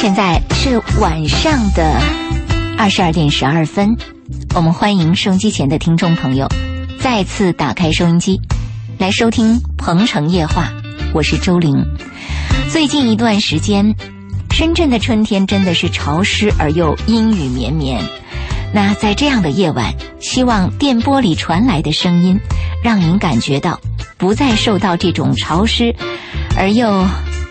现在是晚上的二十二点十二分，我们欢迎收音机前的听众朋友再次打开收音机，来收听《鹏城夜话》，我是周玲。最近一段时间，深圳的春天真的是潮湿而又阴雨绵绵。那在这样的夜晚，希望电波里传来的声音，让您感觉到不再受到这种潮湿而又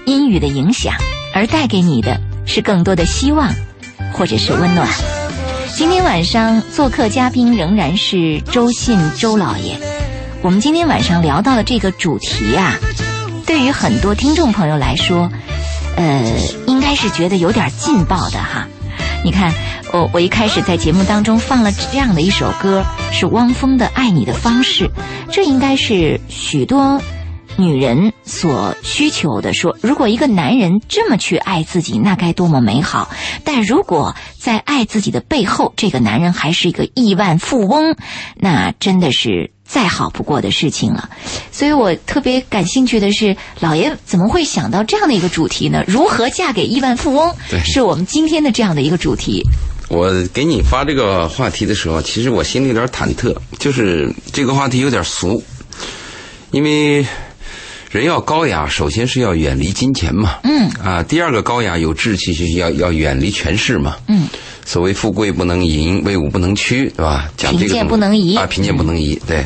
阴雨的影响，而带给你的是更多的希望，或者是温暖。今天晚上做客嘉宾仍然是周信周老爷。我们今天晚上聊到的这个主题啊，对于很多听众朋友来说，呃，应该是觉得有点劲爆的哈。你看，我我一开始在节目当中放了这样的一首歌，是汪峰的《爱你的方式》，这应该是许多女人所需求的。说，如果一个男人这么去爱自己，那该多么美好！但如果在爱自己的背后，这个男人还是一个亿万富翁，那真的是再好不过的事情了。所以我特别感兴趣的是，老爷怎么会想到这样的一个主题呢？如何嫁给亿万富翁？是我们今天的这样的一个主题。我给你发这个话题的时候，其实我心里有点忐忑，就是这个话题有点俗，因为人要高雅，首先是要远离金钱嘛，嗯啊，第二个高雅有志气，就是要要远离权势嘛，嗯，所谓富贵不能淫，威武不能屈，对吧？讲这个贫贱不能移啊，贫贱不能移，对。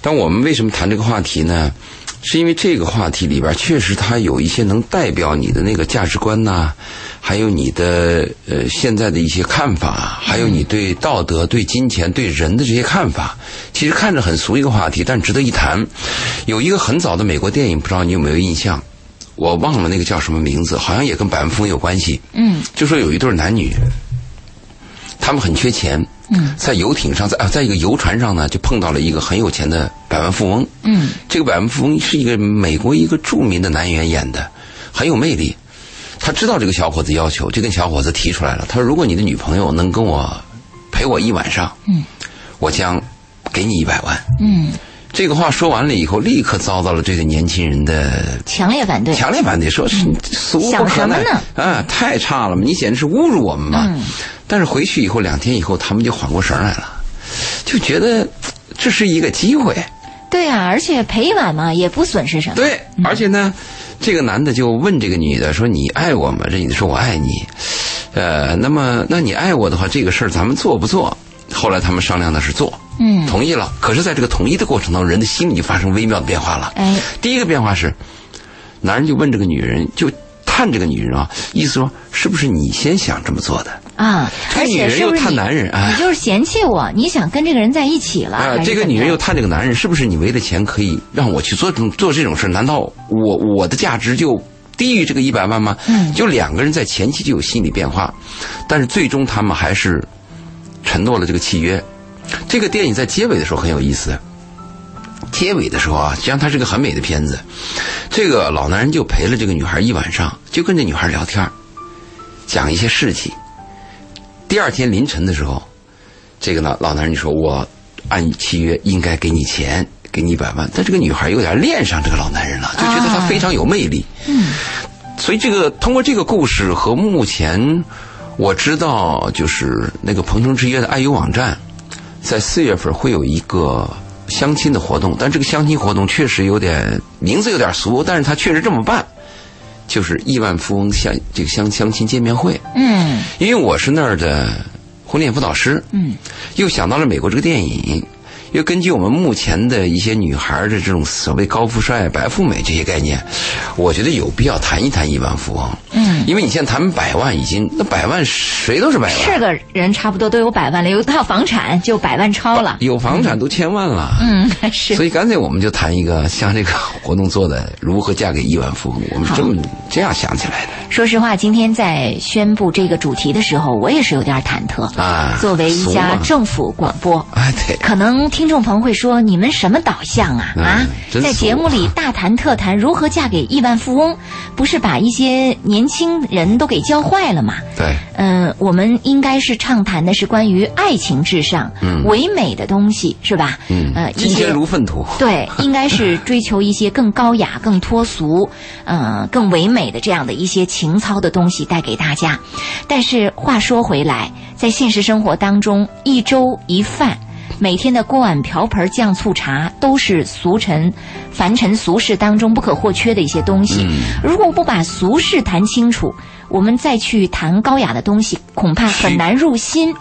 但我们为什么谈这个话题呢？是因为这个话题里边确实它有一些能代表你的那个价值观呐、还有你的呃现在的一些看法，还有你对道德、对金钱、对人的这些看法。其实看着很俗一个话题，但值得一谈。有一个很早的美国电影，不知道你有没有印象？我忘了那个叫什么名字，好像也跟百万富翁有关系。嗯就说有一对男女，他们很缺钱，嗯在游艇上，在啊，在一个游船上呢，就碰到了一个很有钱的百万富翁。嗯这个百万富翁是一个美国一个著名的男演员演的，很有魅力。他知道这个小伙子要求，就跟小伙子提出来了。他说：“如果你的女朋友能跟我陪我一晚上，嗯，我将给你一百万。嗯，”这个话说完了以后，立刻遭到了这个年轻人的强烈反对。强烈反对，说是俗不想可耐什么呢啊，太差了嘛！你简直是侮辱我们嘛！嗯但是回去以后，两天以后，他们就缓过神来了，就觉得这是一个机会。对啊，而且赔一晚嘛，也不损失什么。对，而且呢，这个男的就问这个女的说：“你爱我吗？”这女的说：“我爱你。”呃，那么，那你爱我的话，这个事儿咱们做不做？后来他们商量的是做，嗯同意了。可是，在这个同意的过程当中，人的心里就发生微妙的变化了。哎，第一个变化是，男人就问这个女人，就探这个女人啊，意思说是不是你先想这么做的？啊，这个而女人又且是不是你探男人，哎你就是嫌弃我，你想跟这个人在一起了？啊、这个女人又探这个男人，是不是你为了钱可以让我去做这种做这种事？难道我我的价值就低于这个一百万吗？嗯就两个人在前期就有心理变化，但是最终他们还是承诺了这个契约。这个电影在结尾的时候很有意思。结尾的时候啊，实际上它是个很美的片子。这个老男人就陪了这个女孩一晚上，就跟这女孩聊天，讲一些事情。第二天凌晨的时候，这个呢，老男人就说：“我按契约应该给你钱，给你一百万。”但这个女孩有点恋上这个老男人了，就觉得他非常有魅力。嗯，所以这个通过这个故事和目前我知道，就是那个鹏程之约的爱优网站，在四月份会有一个相亲的活动，但这个相亲活动确实有点名字有点俗，但是他确实这么办，就是亿万富翁相这个相相亲见面会。嗯因为我是那儿的婚恋辅导师，嗯，又想到了美国这个电影，又根据我们目前的一些女孩的这种所谓高富帅、白富美这些概念，我觉得有必要谈一谈亿万富翁。嗯，因为你现在谈百万，已经那百万谁都是百万，是个人差不多都有百万了，有一套房产就百万超了。有房产都千万了。嗯，是所以干脆我们就谈一个像这个活动做的如何嫁给亿万富翁，我们这么这样想起来的说实话，今天在宣布这个主题的时候，我也是有点忐忑。啊。作为一家政府广播，哎对，可能听众朋友会说：“你们什么导向啊？嗯啊，在节目里大谈特谈如何嫁给亿万富翁，不是把一些年轻人都给教坏了吗？”对，嗯，我们应该是畅谈的是关于爱情至上、嗯唯美的东西，是吧？嗯呃，，一钱如粪土。对，应该是追求一些更高雅、更脱俗、呃，更唯美的这样的一些情操的东西带给大家。但是话说回来，在现实生活当中，一粥一饭。每天的锅碗瓢盆酱醋茶都是俗尘、凡尘俗世当中不可或缺的一些东西。如果不把俗事谈清楚，我们再去谈高雅的东西，恐怕很难入心，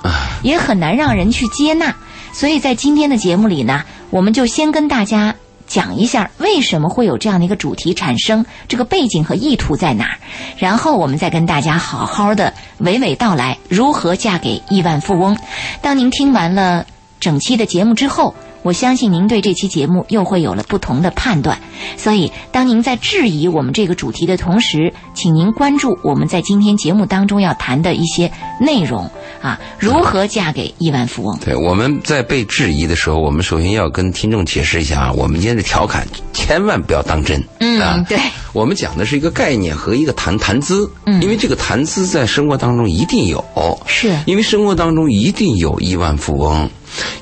也很难让人去接纳。所以在今天的节目里呢，我们就先跟大家讲一下为什么会有这样的一个主题产生，这个背景和意图在哪儿，然后我们再跟大家好好的娓娓道来如何嫁给亿万富翁。当您听完了整期的节目之后，我相信您对这期节目又会有了不同的判断。所以，当您在质疑我们这个主题的同时，请您关注我们在今天节目当中要谈的一些内容啊，如何嫁给亿万富翁。对，我们在被质疑的时候，我们首先要跟听众解释一下啊，我们今天的调侃千万不要当真。嗯啊，对，我们讲的是一个概念和一个谈谈资。嗯因为这个谈资在生活当中一定有，是因为生活当中一定有亿万富翁，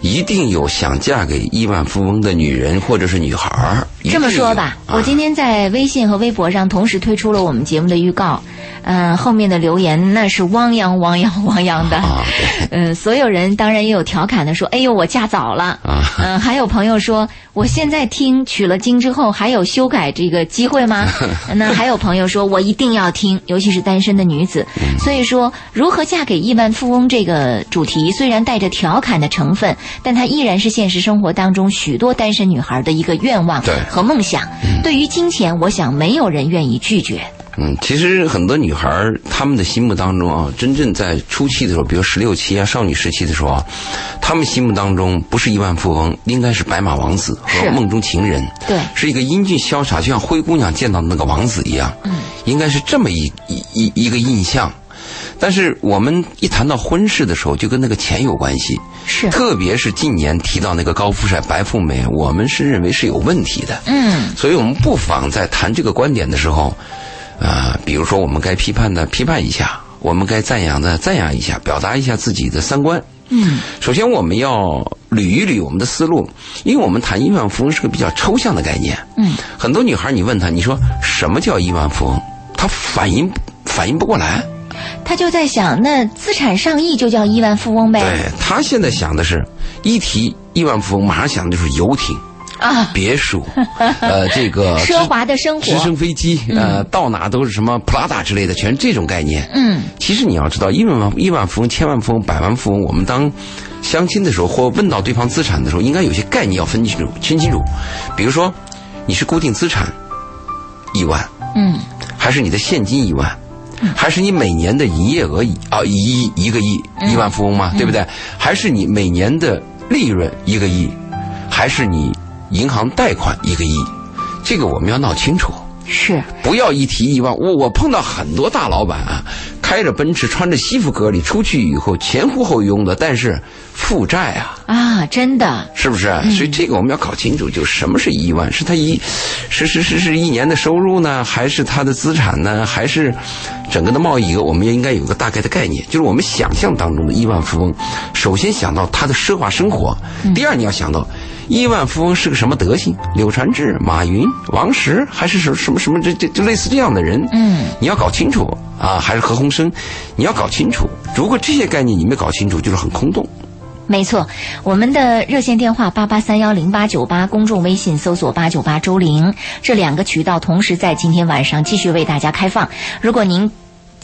一定有想嫁给亿万富翁的女人或者是女孩儿。这么说吧，我今天在微信和微博上同时推出了我们节目的预告，嗯、后面的留言那是汪洋汪洋汪洋的，啊，嗯、所有人当然也有调侃的说，哎呦我嫁早了，啊嗯、还有朋友说我现在听取了经之后还有修改这个机会吗？那还有朋友说我一定要听，尤其是单身的女子。嗯所以说，如何嫁给亿万富翁这个主题虽然带着调侃的成分，但它依然是现实生活当中许多单身女孩的一个愿望对和梦想。对于金钱，我想没有人愿意拒绝。嗯，其实很多女孩儿她们的心目当中啊，真正在初期的时候，比如十六七啊、少女时期的时候啊，她们心目当中不是亿万富翁，应该是白马王子和梦中情人，对是一个英俊潇洒，就像灰姑娘见到的那个王子一样，嗯，应该是这么一一一一个印象。但是我们一谈到婚事的时候，就跟那个钱有关系，是。特别是近年提到那个高富帅、白富美，我们是认为是有问题的，嗯，所以我们不妨在谈这个观点的时候，啊、比如说我们该批判的批判一下，我们该赞扬的赞扬一下，表达一下自己的三观。嗯，首先我们要捋一捋我们的思路，因为我们谈亿万富翁是个比较抽象的概念。嗯，很多女孩你问她，你说什么叫亿万富翁，她反应反应不过来。他就在想，那资产上亿就叫亿万富翁呗？对他现在想的是，一提亿万富翁，马上想的就是游艇。啊别墅，呃，这个 奢华的生活直升飞机，呃，到哪都是什么普拉达之类的，全是这种概念。嗯，其实你要知道，亿万亿万富翁、千万富翁、百万富翁，我们当相亲的时候或问到对方资产的时候，应该有些概念要分清楚、分清楚。比如说，你是固定资产一万，嗯，还是你的现金一万，还是你每年的营业额一啊一亿一个亿亿万富翁嘛，对不对？还是你每年的利润一个亿，还是你银行贷款一个亿？这个我们要闹清楚。是，不要一提亿万，我我碰到很多大老板啊，开着奔驰，穿着西服革履，出去以后前呼后拥的，但是负债啊，啊，真的，是不是？所以这个我们要搞清楚，就是什么是亿万？是他一，是是是是一年的收入呢，还是他的资产呢，还是整个的贸易额？我们也应该有个大概的概念。就是我们想象当中的亿万富翁，首先想到他的奢华生活，第二你要想到亿万富翁是个什么德行？柳传志、马云、王石，还是什什么什么这这就类似这样的人？嗯，你要搞清楚啊，还是何鸿燊？你要搞清楚。如果这些概念你没搞清楚，就是很空洞。没错，我们的热线电话八八三幺零八九八，公众微信搜索八九八周玲，这两个渠道同时在今天晚上继续为大家开放。如果您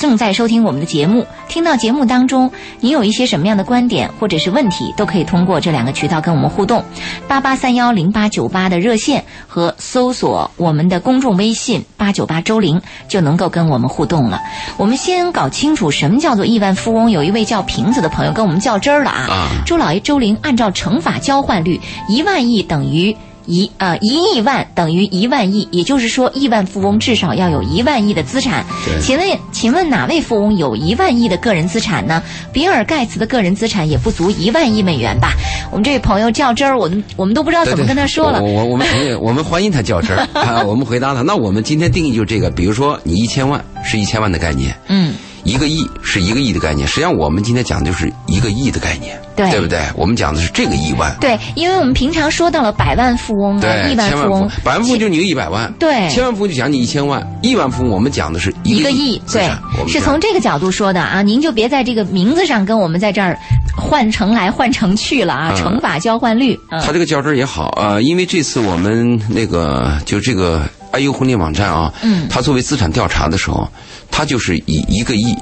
正在收听我们的节目，听到节目当中你有一些什么样的观点或者是问题，都可以通过这两个渠道跟我们互动。八八三幺零八九八的热线和搜索我们的公众微信八九八周玲就能够跟我们互动了。我们先搞清楚什么叫做亿万富翁。有一位叫瓶子的朋友跟我们较真儿了啊。啊周老爷周玲按照乘法交换率，一万亿等于一呃一亿万等于一万亿，也就是说，亿万富翁至少要有一万亿的资产。请问，请问哪位富翁有一万亿的个人资产呢？比尔盖茨的个人资产也不足一万亿美元吧？我们这位朋友较真儿，我们我们都不知道怎么跟他说了我。我我们我们欢迎他较真儿 啊。我们回答他。那我们今天定义就这个，比如说你一千万是一千万的概念，嗯，一个亿是一个亿的概念。实际上我们今天讲的就是一个亿的概念，对不对？我们讲的是这个亿万。对，因为我们平常说到了百万富翁啊，对，亿万富翁，百万富翁就你个一百万，对千万富翁就讲你一千万，亿万富翁我们讲的是个一个亿，对是从这个角度说的啊。您就别在这个名字上跟我们在这儿换成来换成去了啊，嗯乘法交换率，嗯他这个较真儿也好啊、呃因为这次我们那个就这个 IU 婚恋网站啊，嗯他作为资产调查的时候，他就是以一个亿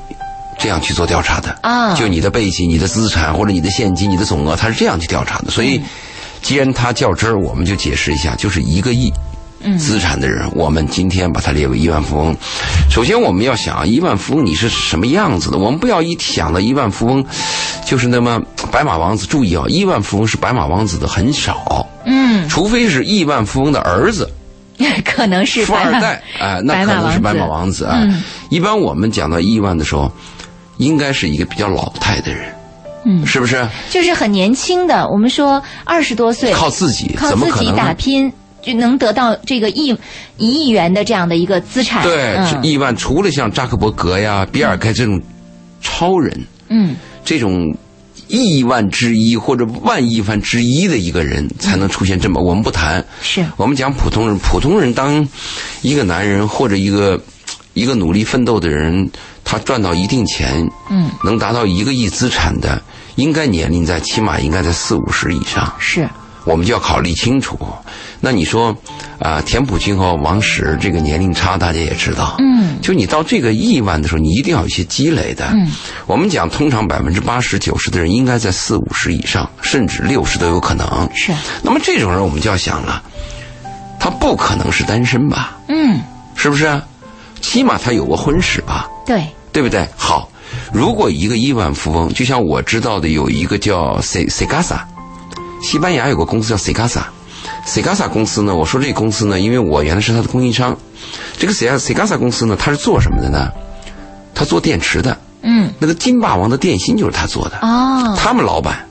这样去做调查的啊就你的背景、你的资产或者你的现金、你的总额，他是这样去调查的。所嗯以，既然他较真儿，我们就解释一下，就是一个亿。嗯资产的人，我们今天把他列为亿万富翁。首先，我们要想亿万富翁你是什么样子的？我们不要一想到亿万富翁就是那么白马王子。注意啊，亿万富翁是白马王子的很少，嗯，除非是亿万富翁的儿子、可能是富二代，哎、那可能是白马王王子啊。嗯一般我们讲到亿万的时候，应该是一个比较老态的人，嗯是不是？就是很年轻的。我们说二十多岁，靠自己，靠自己？打拼就能得到这个亿一亿元的这样的一个资产。对，亿万除了像扎克伯格呀、比尔盖这种超人，嗯，这种亿万之一或者万亿分之一的一个人，才能出现这么。我们不谈，是我们讲普通人。普通人当一个男人或者一个一个努力奋斗的人，他赚到一定钱，嗯，能达到一个亿资产的，应该年龄在起码应该在四五十以上。是，我们就要考虑清楚。那你说，啊、田朴珺和王石这个年龄差，大家也知道。嗯，就你到这个亿万的时候，你一定要有一些积累的。嗯，我们讲，通常百分之八十、九十的人应该在四五十以上，甚至六十都有可能。是，那么这种人，我们就要想了，他不可能是单身吧？嗯，是不是？起码他有过婚史吧？对，对不对？好，如果一个亿万富翁，就像我知道的有一个叫 Se Segasa，西班牙有个公司叫 Segasa，Segasa 公司呢，我说这个公司呢，因为我原来是它的供应商，这个 Se Segasa 公司呢，它是做什么的呢？它做电池的，嗯，那个金霸王的电芯就是他做的，哦，他们老板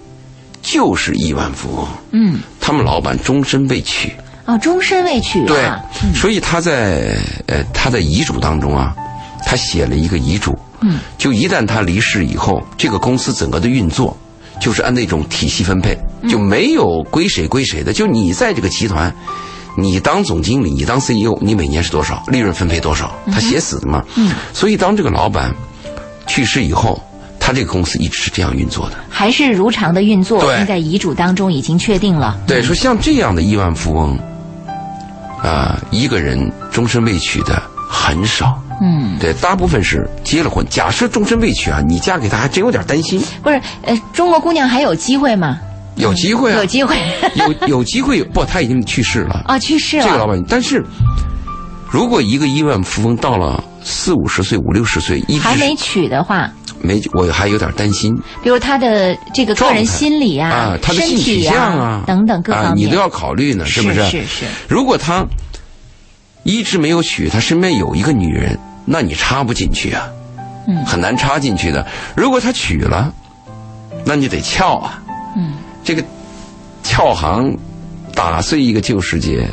就是亿万富翁，嗯，他们老板终身未娶。哦，终身未娶对。啊，，所以他在呃他的遗嘱当中啊，他写了一个遗嘱，嗯，就一旦他离世以后，这个公司整个的运作就是按那种体系分配，就没有归谁归谁的，就你在这个集团。你当总经理，你当 CEO，你每年是多少利润分配多少？他写死的嘛。嗯，所以当这个老板去世以后，他他这个公司一直是这样运作的。还是如常的运作，对并在遗嘱当中已经确定了。对，说像这样的亿万富翁，啊、一个人终身未娶的很少。嗯，对，大部分是结了婚。假设终身未娶啊，你嫁给他还真有点担心。不是，呃，中国姑娘还有机会吗？有机会啊有，机会。有有机会。不，他已经去世了。啊，去世了。这个老板，但是如果一个亿万富翁到了四五十岁、五六十岁，一直还没娶的话，没，我还有点担心比如他的这个个人心理啊、啊，他的身性取体向啊等等各方面，啊，你都要考虑呢，是不是？是是如果他一直没有娶，他身边有一个女人，那你插不进去啊，嗯很难插进去的。如果他娶了，那你得撬啊，嗯，这个撬行打碎一个旧世界，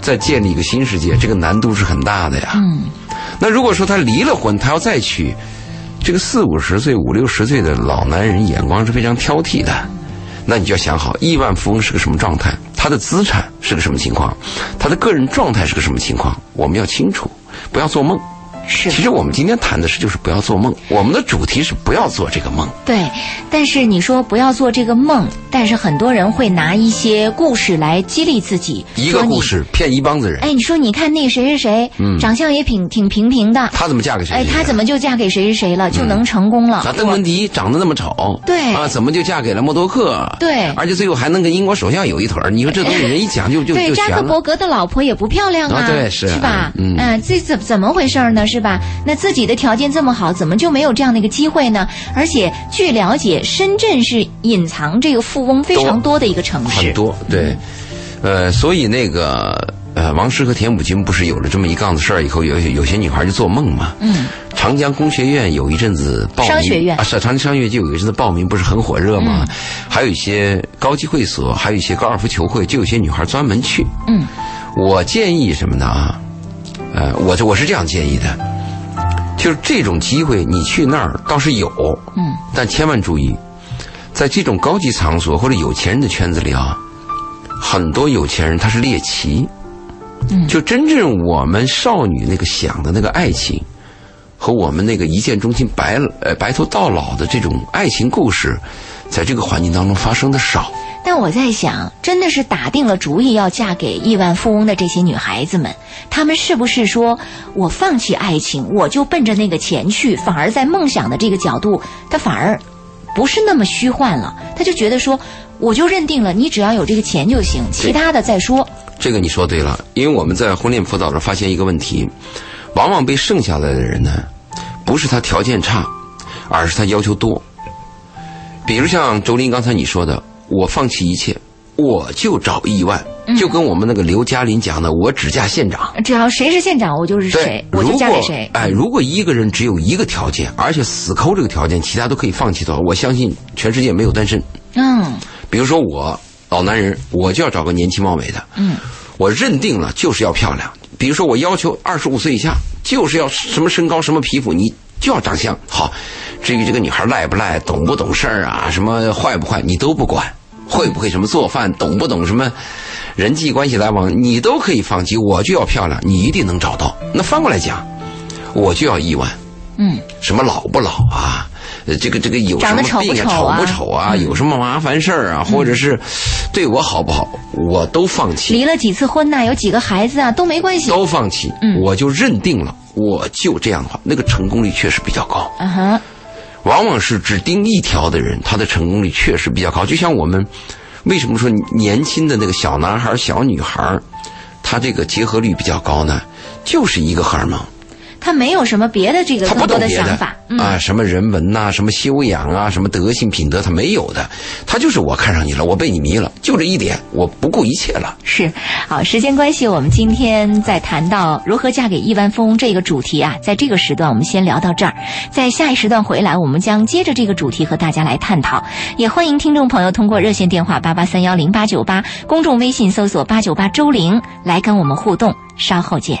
再建立一个新世界，这个难度是很大的呀。嗯，那如果说他离了婚，他要再娶，这个四五十岁、五六十岁的老男人眼光是非常挑剔的，那你就要想好，亿万富翁是个什么状态，他的资产是个什么情况，他的个人状态是个什么情况，我们要清楚，不要做梦。是其实我们今天谈的是就是不要做梦，我们的主题是不要做这个梦。对。但是你说不要做这个梦，但是很多人会拿一些故事来激励自己，一个故。事骗一帮子人，哎，你说你看那谁谁谁，嗯长相也挺挺平平的，他怎么嫁给谁？哎，她怎么就嫁给谁谁谁了，就能成功了？那邓文迪长得那么丑，对啊，怎么就嫁给了默多克？对而且最后还能跟英国首相有一腿儿你说这 东西人一讲就就对。扎克伯格的老婆也不漂亮啊，啊对是是吧？嗯呃这怎怎么回事呢？是吧？那自己的条件这么好，怎么就没有这样的一个机会呢？而且据了解，深圳是隐藏这个富翁非常多的一个城市，很多对，呃，所以那个呃，王石和田朴珺不是有了这么一杠子事儿以后，有有些女孩就做梦嘛。嗯，长江工学院有一阵子报名，商学院啊，是长江商学院就有一阵子报名不是很火热嘛？还有一些高级会所，还有一些高尔夫球会，就有些女孩专门去。嗯，我建议什么呢啊？呃，我这我是这样建议的，就是这种机会你去那儿倒是有，嗯，但千万注意，在这种高级场所或者有钱人的圈子里啊，很多有钱人他是猎奇，嗯就真正我们少女那个想的那个爱情，和我们那个一见钟情白呃白头到老的这种爱情故事，在这个环境当中发生的少。但我在想，真的是打定了主意要嫁给亿万富翁的这些女孩子们，她们是不是说我放弃爱情，我就奔着那个钱去，反而在梦想的这个角度，她反而不是那么虚幻了？她就觉得说，我就认定了，你只要有这个钱就行，其他的再说。这个你说对了，因为我们在婚恋辅导中发现一个问题，往往被剩下来的人呢，不是他条件差，而是他要求多。比如像周林刚才你说的，我放弃一切，我就找亿万，就跟我们那个刘嘉玲讲的，我只嫁县长。只要谁是县长，我就是谁，，我就嫁给谁。哎，如果一个人只有一个条件，而且死抠这个条件，其他都可以放弃的话，我相信全世界没有单身。嗯比如说我老男人，我就要找个年轻貌美的，嗯，我认定了就是要漂亮。比如说我要求二十五岁以下，就是要什么身高什么皮肤，你就要长相好。至于这个女孩赖不赖、懂不懂事儿啊，什么坏不坏，你都不管，会不会什么做饭，懂不懂什么人际关系来往，你都可以放弃。我就要漂亮，你一定能找到。那翻过来讲，我就要亿万。嗯，什么老不老啊，呃，这个这个有什么长得丑不病啊，丑啊丑不丑啊，嗯有什么麻烦事儿啊，或者是对我好不好，我都放弃，离了几次婚呐、有几个孩子啊，都没关系。都放弃，嗯我就认定了，我就这样的话，那个成功率确实比较高。啊哈，往往是只盯一条的人，他的成功率确实比较高。就像我们为什么说年轻的那个小男孩、小女孩，他这个结合率比较高呢？就是一个荷尔蒙。他没有什么别的这个多的想法。嗯啊，什么人文呐、什么修养啊，什么德性品德，他没有的。他就是我看上你了，我被你迷了，就这一点，我不顾一切了。是，好，时间关系，我们今天在谈到如何嫁给亿万富翁这个主题啊，在这个时段我们先聊到这儿，在下一时段回来，我们将接着这个主题和大家来探讨。也欢迎听众朋友通过热线电话八八三幺零八九八，公众微信搜索八九八周玲来跟我们互动。稍后见。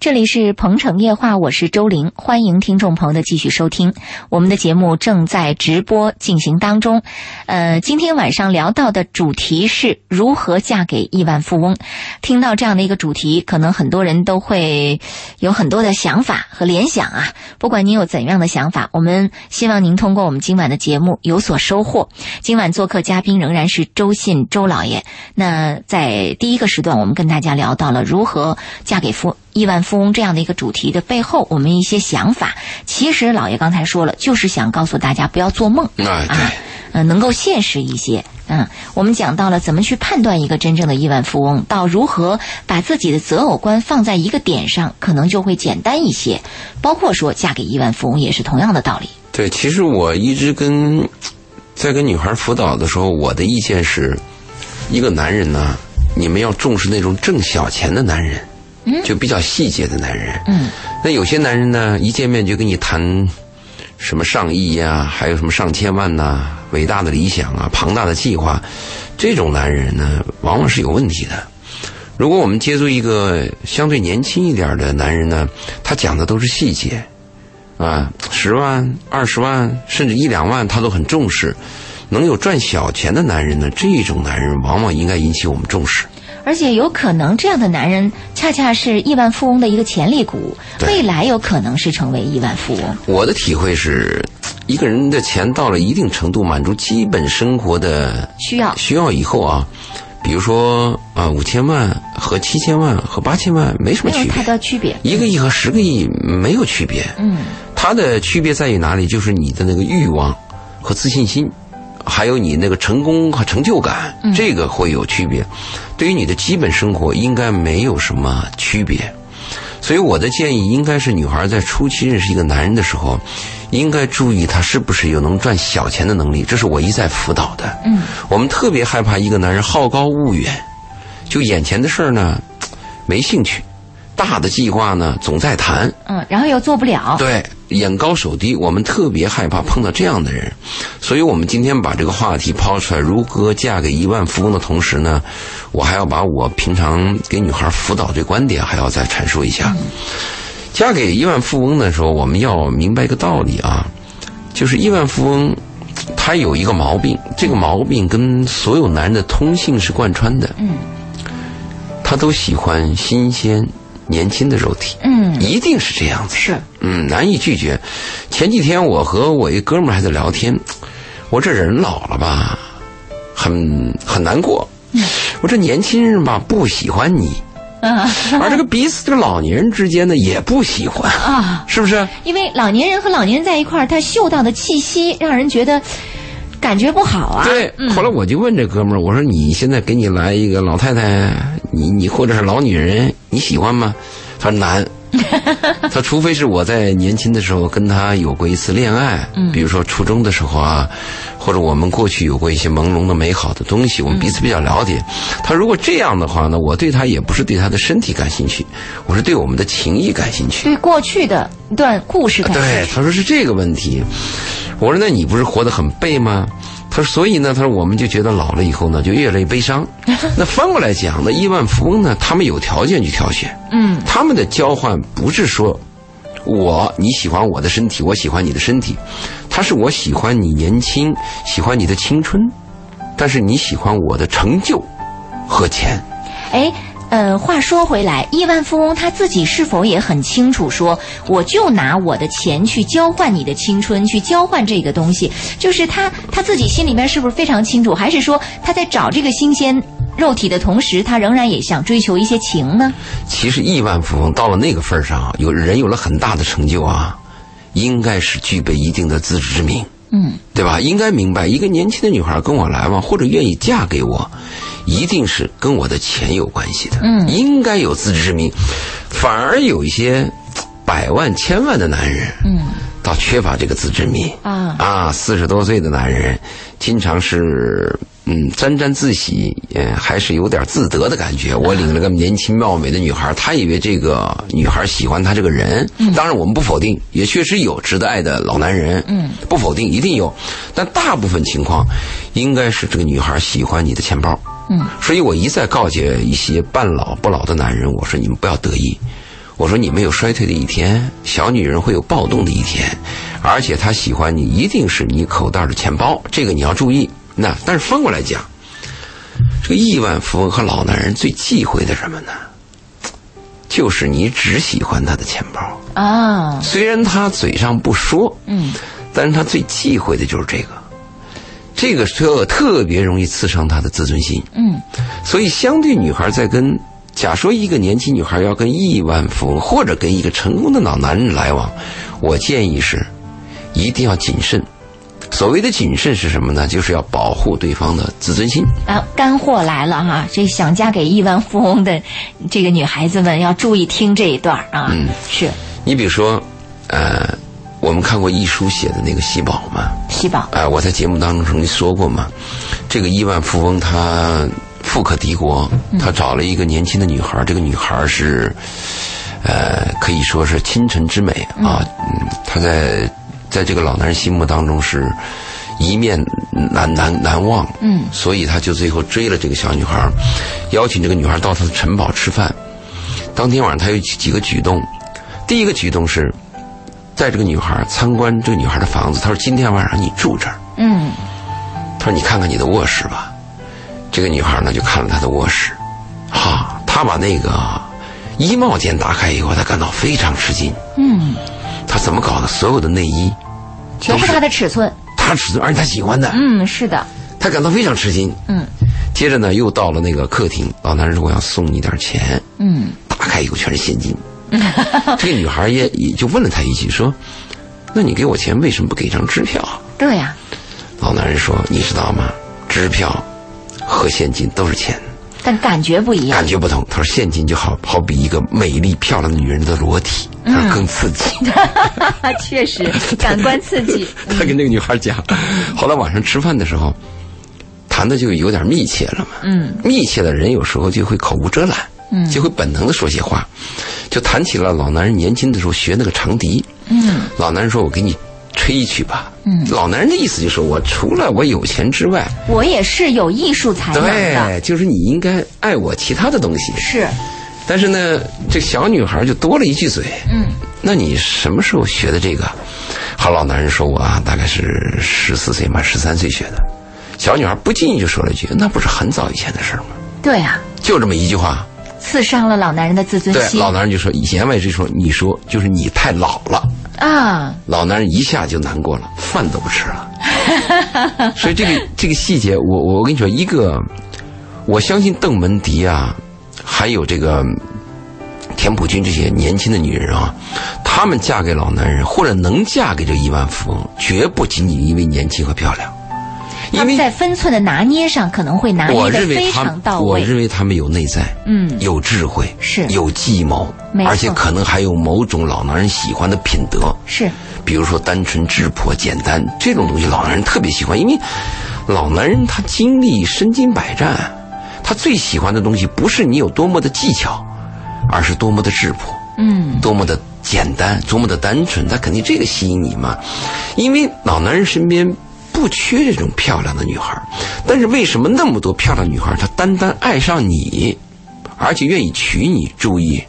这里是《鹏城夜话》，我是周玲，欢迎听众朋友的继续收听。我们的节目正在直播进行当中。呃，今天晚上聊到的主题是如何嫁给亿万富翁。听到这样的一个主题，可能很多人都会有很多的想法和联想啊。不管您有怎样的想法，我们希望您通过我们今晚的节目有所收获。今晚做客嘉宾仍然是周信周老爷。那在第一个时段，我们跟大家聊到了如何嫁给富。亿万富翁这样的一个主题的背后，我们一些想法，其实老爷刚才说了，就是想告诉大家不要做梦啊，嗯，呃，能够现实一些。嗯，我们讲到了怎么去判断一个真正的亿万富翁，到如何把自己的择偶观放在一个点上，可能就会简单一些。包括说嫁给亿万富翁也是同样的道理。对，其实我一直跟在跟女孩辅导的时候，我的意见是，一个男人呢，你们要重视那种挣小钱的男人。就比较细节的男人，嗯，那有些男人呢，一见面就跟你谈什么上亿呀，还有什么上千万呐，伟大的理想啊，庞大的计划，这种男人呢，往往是有问题的。如果我们接触一个相对年轻一点的男人呢，他讲的都是细节，啊，十万、二十万，甚至一两万，他都很重视。能有赚小钱的男人呢，这种男人往往应该引起我们重视。而且有可能这样的男人恰恰是亿万富翁的一个潜力股，未来有可能是成为亿万富翁。我的体会是，一个人的钱到了一定程度，满足基本生活的需要需要以后啊，比如说啊五千万和七千万和八千万没什么区别，太大区别。一个亿和十个亿没有区别。嗯，它的区别在于哪里？就是你的那个欲望和自信心。还有你那个成功和成就感，这个会有区别。对于你的基本生活，应该没有什么区别。所以我的建议应该是，女孩在初期认识一个男人的时候，应该注意他是不是有能赚小钱的能力。这是我一再辅导的。嗯，我们特别害怕一个男人好高骛远，就眼前的事儿呢没兴趣，大的计划呢总在谈。嗯，然后又做不了。对。眼高手低，我们特别害怕碰到这样的人，所以我们今天把这个话题抛出来：如何嫁给亿万富翁的同时呢，我还要把我平常给女孩辅导这观点还要再阐述一下。嫁给亿万富翁的时候，我们要明白一个道理啊，就是亿万富翁他有一个毛病，这个毛病跟所有男人的通性是贯穿的。嗯，他都喜欢新鲜。年轻的肉体，嗯，一定是这样子，是，嗯，难以拒绝。前几天我和我一哥们儿还在聊天，我这人老了吧，很很难过。我这年轻人吧不喜欢你，嗯，而这个彼此这个老年人之间呢也不喜欢。啊，是不是？因为老年人和老年人在一块儿，他嗅到的气息让人觉得感觉不好啊。对，后来我就问这哥们儿，我说你现在给你来一个老太太。你你或者是老女人，你喜欢吗？他说难。他除非是我在年轻的时候跟他有过一次恋爱，比如说初中的时候啊，或者我们过去有过一些朦胧的美好的东西，我们彼此比较了解。他如果这样的话呢，我对他也不是对他的身体感兴趣，我是对我们的情谊感兴趣，对过去的一段故事感兴趣。对，他说是这个问题。我说那你不是活得很背吗？他说：“所以呢，他说我们就觉得老了以后呢，就越来越悲伤。那翻过来讲，那亿万富翁呢，他们有条件去挑选。嗯，他们的交换不是说，我你喜欢我的身体，我喜欢你的身体，他是我喜欢你年轻，喜欢你的青春，但是你喜欢我的成就和钱。哎。”呃，话说回来，亿万富翁他自己是否也很清楚，说我就拿我的钱去交换你的青春，去交换这个东西，就是他他自己心里面是不是非常清楚？还是说他在找这个新鲜肉体的同时，他仍然也想追求一些情呢？其实亿万富翁到了那个份上，有人有了很大的成就啊，应该是具备一定的自知之明，嗯，对吧？应该明白，一个年轻的女孩跟我来往，或者愿意嫁给我。一定是跟我的钱有关系的，嗯，应该有自知之明，反而有一些百万千万的男人，嗯，倒缺乏这个自知之明啊。啊，四十多岁的男人，经常是嗯沾沾自喜，嗯，还是有点自得的感觉。我领了个年轻貌美的女孩，他以为这个女孩喜欢他这个人，当然我们不否定，也确实有值得爱的老男人，嗯，不否定，一定有，但大部分情况，应该是这个女孩喜欢你的钱包。嗯，所以我一再告诫一些半老不老的男人，我说你们不要得意，我说你们有衰退的一天，小女人会有暴动的一天，而且她喜欢你一定是你口袋的钱包，这个你要注意。那但是反过来讲，这个亿万富翁和老男人最忌讳的什么呢？就是你只喜欢他的钱包。啊，虽然他嘴上不说，嗯，但是他最忌讳的就是这个，这个特特别容易刺伤她的自尊心。嗯，所以相对女孩在跟，假说一个年轻女孩要跟亿万富翁或者跟一个成功的老男人来往，我建议是，一定要谨慎。所谓的谨慎是什么呢？就是要保护对方的自尊心。啊，干货来了哈！这想嫁给亿万富翁的这个女孩子们要注意听这一段啊。嗯，是你比如说，呃，我们看过一书写的那个喜宝吗，喜宝，哎、我在节目当中曾经说过嘛，这个亿万富翁他富可敌国，他找了一个年轻的女孩，这个女孩是，呃，可以说是倾城之美啊，嗯，他在在这个老男人心目当中是一面难难难忘，嗯。所以他就最后追了这个小女孩，邀请这个女孩到他的城堡吃饭。当天晚上他有几几个举动，第一个举动是带这个女孩参观这个女孩的房子，他说今天晚上你住这儿。嗯他说：“你看看你的卧室吧。”这个女孩呢就看了他的卧室，哈，她把那个衣帽间打开以后，她感到非常吃惊。嗯，她怎么搞的？所有的内衣，全是她的尺寸。她尺寸，而且她喜欢的，嗯，是的，她感到非常吃惊。嗯接着呢，又到了那个客厅，老男人说：“我要送你点钱。嗯，”打开以后全是现金。这个女孩也也就问了他一句说：“那你给我钱，为什么不给张支票？”对呀、老男人说：“你知道吗？支票和现金都是钱。”但感觉不一样感。觉不同。他说现金就好好比一个美丽漂亮的女人的裸体，他更刺激。确实，感官刺激。他跟那个女孩讲，后来晚上吃饭的时候，谈的就有点密切了嘛。嗯密切的人有时候就会口无遮拦，嗯就会本能的说些话，就谈起了老男人年轻的时候学那个长笛。嗯老男人说：“我给你吹一曲吧。”嗯老男人的意思就是我除了我有钱之外，我也是有艺术才能的。对，就是你应该爱我其他的东西。是，但是呢，这小女孩就多了一句嘴。嗯那你什么时候学的这个？好，老男人说我啊，大概是十四岁嘛，十三岁学的。小女孩不经意就说了一句：“那不是很早以前的事吗对啊，？”就这么一句话。刺伤了老男人的自尊心对，心。老男人就说：“言外之意说，你说就是你太老了。啊，”老男人一下就难过了，饭都不吃了。所以这个这个细节，我我跟你说，一个我相信邓文迪啊，还有这个田朴珺这些年轻的女人啊，她们嫁给老男人，或者能嫁给这亿万富翁，绝不仅仅因为年轻和漂亮，因为在分寸的拿捏上可能会拿我捏的非认为他们，常到我位。认为他们有内在，嗯有智慧，是有计谋没，错而且可能还有某种老男人喜欢的品德，是，比如说单纯、质朴、简单这种东西，老男人特别喜欢，因为老男人他经历身经百战，他最喜欢的东西不是你有多么的技巧，而是多么的质朴。嗯多么的简单，多么的单纯，他肯定这个吸引你嘛。因为老男人身边不缺这种漂亮的女孩，但是为什么那么多漂亮女孩，她单单爱上你，而且愿意娶你？注意，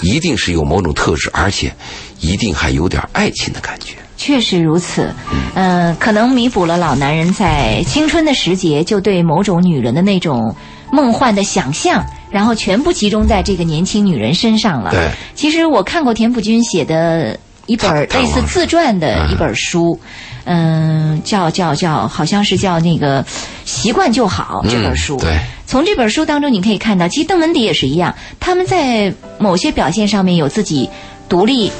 一定是有某种特质，而且一定还有点爱情的感觉。确实如此，嗯、可能弥补了老男人在青春的时节就对某种女人的那种梦幻的想象，然后全部集中在这个年轻女人身上了。对，其实我看过田朴珺写的一本探类似自传的一本书，嗯，叫叫叫，好像是叫那个《习惯就好》这本书。嗯对，从这本书当中，你可以看到，其实邓文迪也是一样，他们在某些表现上面有自己独立、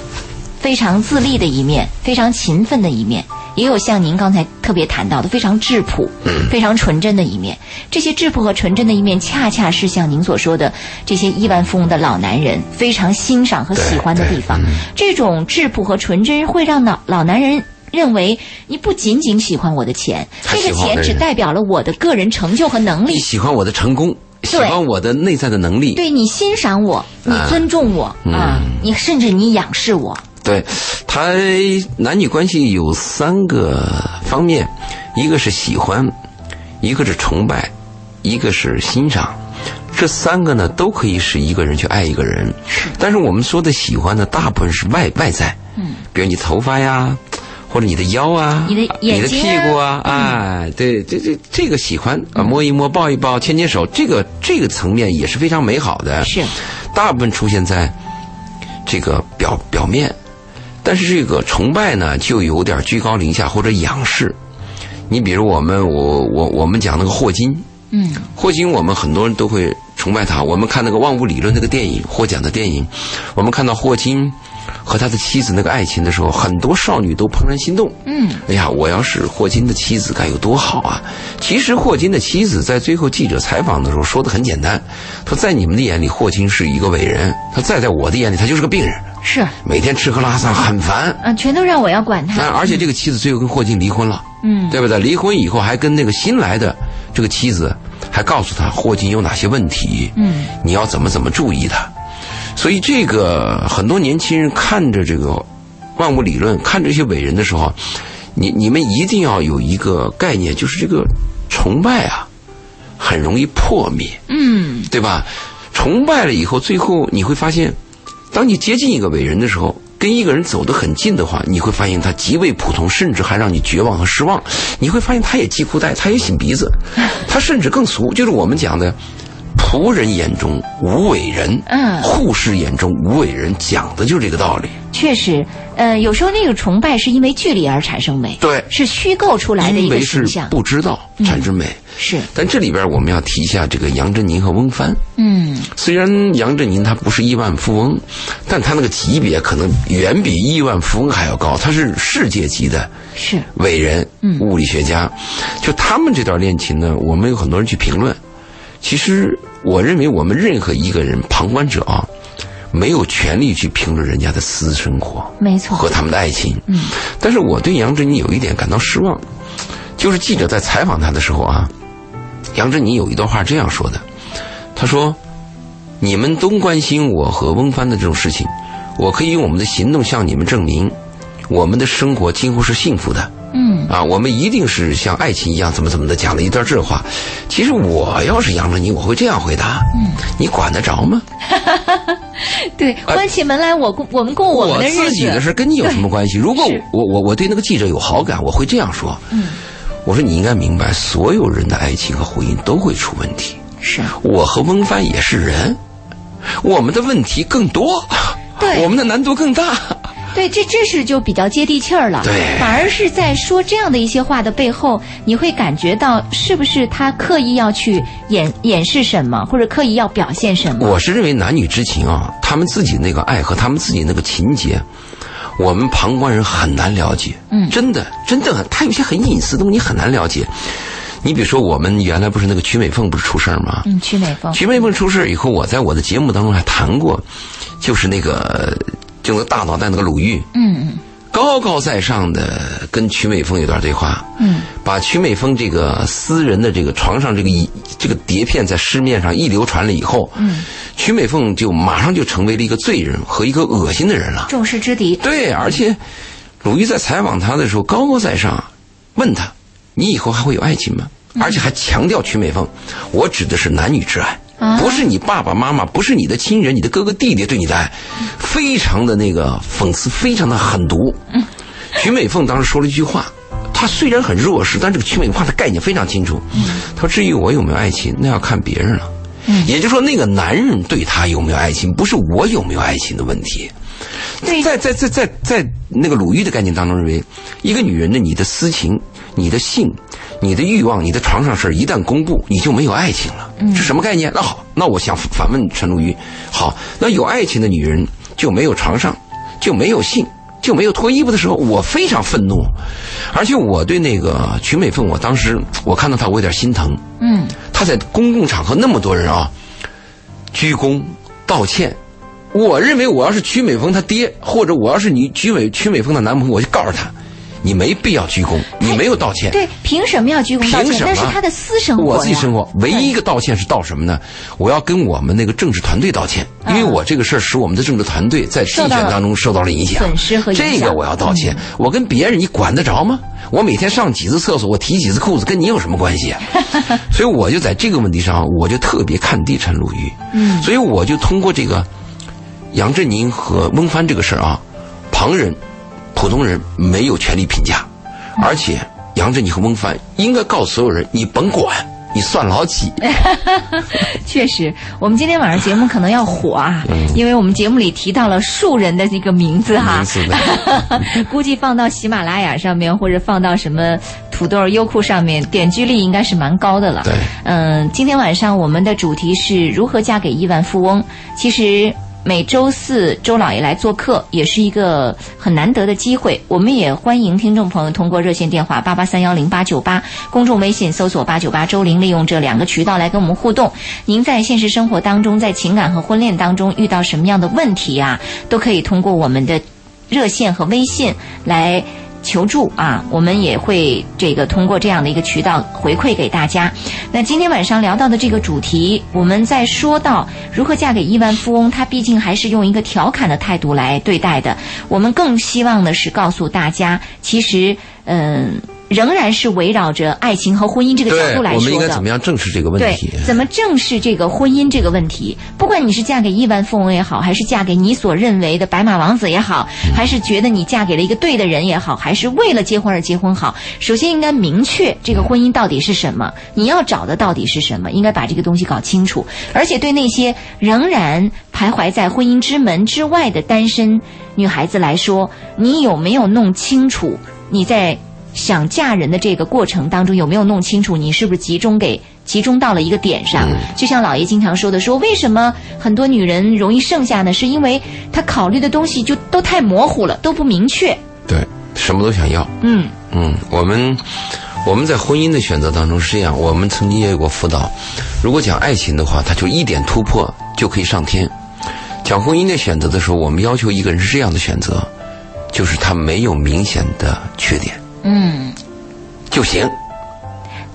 非常自立的一面，非常勤奋的一面，也有像您刚才特别谈到的非常质朴、非常纯真的一面。这些质朴和纯真的一面，恰恰是像您所说的这些亿万富翁的老男人非常欣赏和喜欢的地方。这种质朴和纯真会让老老男人。认为你不仅仅喜欢我的钱，这个钱只代表了我的个人成就和能力你，喜欢我的成功，喜欢我的内在的能力。对你欣赏我，你尊重我、啊，你甚至你仰视我，对，他男女关系有三个方面，一个是喜欢，一个是崇拜，一个是欣赏。这三个呢都可以使一个人去爱一个人。但是我们说的喜欢呢，大部分是外外在，嗯，比如你头发呀，或者你的腰啊，你的眼睛你的屁股啊，哎，对，这这这个喜欢啊，摸一摸，抱一抱，牵牵手，这个这个层面也是非常美好的。是，大部分出现在这个表表面，但是这个崇拜呢，就有点居高临下或者仰视。你比如我们，我我我们讲那个霍金，嗯霍金，我们很多人都会崇拜他。我们看那个《万物理论》那个电影，获奖的电影，我们看到霍金和他的妻子那个爱情的时候，很多少女都怦然心动。嗯，哎呀，我要是霍金的妻子该有多好啊！其实霍金的妻子在最后记者采访的时候说的很简单，说在你们的眼里，霍金是一个伟人；他再在我的眼里，他就是个病人，是，每天吃喝拉撒很烦。嗯，全都让我要管那他。而且这个妻子最后跟霍金离婚了。嗯，对不对？离婚以后还跟那个新来的这个妻子，还告诉他霍金有哪些问题，嗯，你要怎么怎么注意他。所以这个很多年轻人看着这个万物理论，看着这些伟人的时候，你你们一定要有一个概念，就是这个崇拜啊，很容易破灭，嗯，对吧？崇拜了以后，最后你会发现，当你接近一个伟人的时候，跟一个人走得很近的话，你会发现他极为普通，甚至还让你绝望和失望。你会发现他也系裤带，他也擤鼻子，他甚至更俗，就是我们讲的。仆人眼中无伟人，嗯护士眼中无伟人，讲的就是这个道理。确实，呃，有时候那个崇拜是因为距离而产生美，对是虚构出来的一个因为是，不知道产生美。是，但这里边我们要提一下这个杨振宁和翁帆。嗯，虽然杨振宁他不是亿万富翁，但他那个级别可能远比亿万富翁还要高，他是世界级的是，伟人，嗯物理学家。就他们这段恋情呢，我们有很多人去评论。其实我认为，我们任何一个人旁观者啊，没有权利去评论人家的私生活没错和他们的爱情。嗯，但是我对杨振宁有一点感到失望，就是记者在采访他的时候啊，杨振宁有一段话这样说的，他说：“你们都关心我和翁帆的这种事情，我可以用我们的行动向你们证明，我们的生活几乎是幸福的。”嗯，啊，我们一定是像爱情一样，怎么怎么的，讲了一段这话。其实我要是杨振宁，我会这样回答：嗯，你管得着吗？对，关起门来我过我们过我们的日子，自己的事跟你有什么关系？如果是我我我对那个记者有好感，我会这样说：嗯，我说你应该明白，所有人的爱情和婚姻都会出问题。是我和翁帆也是人，我们的问题更多，对我们的难度更大。对，这这是就比较接地气儿了。对反而是在说这样的一些话的背后，你会感觉到是不是他刻意要去掩掩饰什么，或者刻意要表现什么？我是认为男女之情啊，他们自己那个爱和他们自己那个情节，我们旁观人很难了解。嗯真的，真的很，他有些很隐私的东西你很难了解。你比如说，我们原来不是那个曲美凤不是出事儿吗？嗯，曲美凤，曲美凤出事儿以后，我在我的节目当中还谈过，就是那个就那大脑袋那个鲁豫，嗯嗯。高高在上的跟曲美凤有段对话，嗯，把曲美凤这个私人的这个床上这个一这个碟片在市面上一流传了以后，嗯，曲美凤就马上就成为了一个罪人和一个恶心的人了。众矢之的，对，而且鲁豫在采访他的时候高高在上，问他：“你以后还会有爱情吗？”而且还强调曲美凤，我指的是男女之爱。啊不是你爸爸妈妈，不是你的亲人，你的哥哥弟弟对你的爱，非常的那个讽刺，非常的狠毒。徐美凤当时说了一句话，她虽然很弱势，但这个曲美凤的概念非常清楚。她说：“至于我有没有爱情，那要看别人了。”也就是说，那个男人对她有没有爱情，不是我有没有爱情的问题。在在在在在那个鲁豫的概念当中，认为一个女人的你的私情、你的性、你的欲望、你的床上事儿一旦公布，你就没有爱情了。是什么概念？那好，那我想反问陈鲁豫：好，那有爱情的女人就没有床上，就没有性，就没有脱衣服的时候，我非常愤怒，而且我对那个曲美凤，我当时我看到她，我有点心疼。嗯，她在公共场合那么多人啊，鞠躬道歉。我认为我要是曲美凤她爹，或者我要是你曲美曲美凤的男朋友，我就告诉他，你没必要鞠躬，你没有道歉。对，凭什么要鞠躬道歉？凭什么那是他的私生活我自己生活，唯一一个道歉是道什么呢？我要跟我们那个政治团队道歉，因为我这个事儿使我们的政治团队在竞选当中受到了影响，损失和影响嗯这个我要道歉。我跟别人你管得着吗？我每天上几次厕所，我提几次裤子，跟你有什么关系啊？所以我就在这个问题上，我就特别看低陈鲁豫。嗯，所以我就通过这个杨振宁和翁帆这个事儿啊，旁人、普通人没有权利评价，而且杨振宁和翁帆应该告诉所有人：你甭管，你算老几？确实，我们今天晚上节目可能要火啊，因为我们节目里提到了数人的这个名字哈 估计放到喜马拉雅上面或者放到什么土豆、优酷上面，点击率应该是蛮高的了。对，嗯，今天晚上我们的主题是如何嫁给亿万富翁。其实。每周四周老爷来做客，也是一个很难得的机会。我们也欢迎听众朋友通过热线电话八八三幺零八九八，公众微信搜索八九八周玲，利用这两个渠道来跟我们互动。您在现实生活当中，在情感和婚恋当中遇到什么样的问题啊，都可以通过我们的热线和微信来。求助啊，我们也会这个通过这样的一个渠道回馈给大家。那今天晚上聊到的这个主题，我们在说到如何嫁给亿万富翁，他毕竟还是用一个调侃的态度来对待的。我们更希望的是告诉大家，其实嗯。仍然是围绕着爱情和婚姻这个角，度来说的。我们应该怎么样正视这个问对题？，怎么正视这个婚姻这个问题？不管你是嫁给亿万富翁也好，还是嫁给你所认为的白马王子也好，还是觉得你嫁给了一个对的人也好，还是为了结婚而结婚好，首先应该明确这个婚姻到底是什么，你要找的到底是什么，应该把这个东西搞清楚。而且对那些仍然徘徊在婚姻之门之外的单身女孩子来说，你有没有弄清楚你在？想嫁人的这个过程当中，有没有弄清楚你是不是集中给集中到了一个点上？就像老爷经常说的，说为什么很多女人容易剩下呢？是因为她考虑的东西就都太模糊了，都不明确。对，什么都想要。嗯嗯，我们我们在婚姻的选择当中是这样，我们曾经也有过辅导。如果讲爱情的话，它就一点突破就可以上天；讲婚姻的选择的时候，我们要求一个人是这样的选择，就是他没有明显的缺点嗯，就行，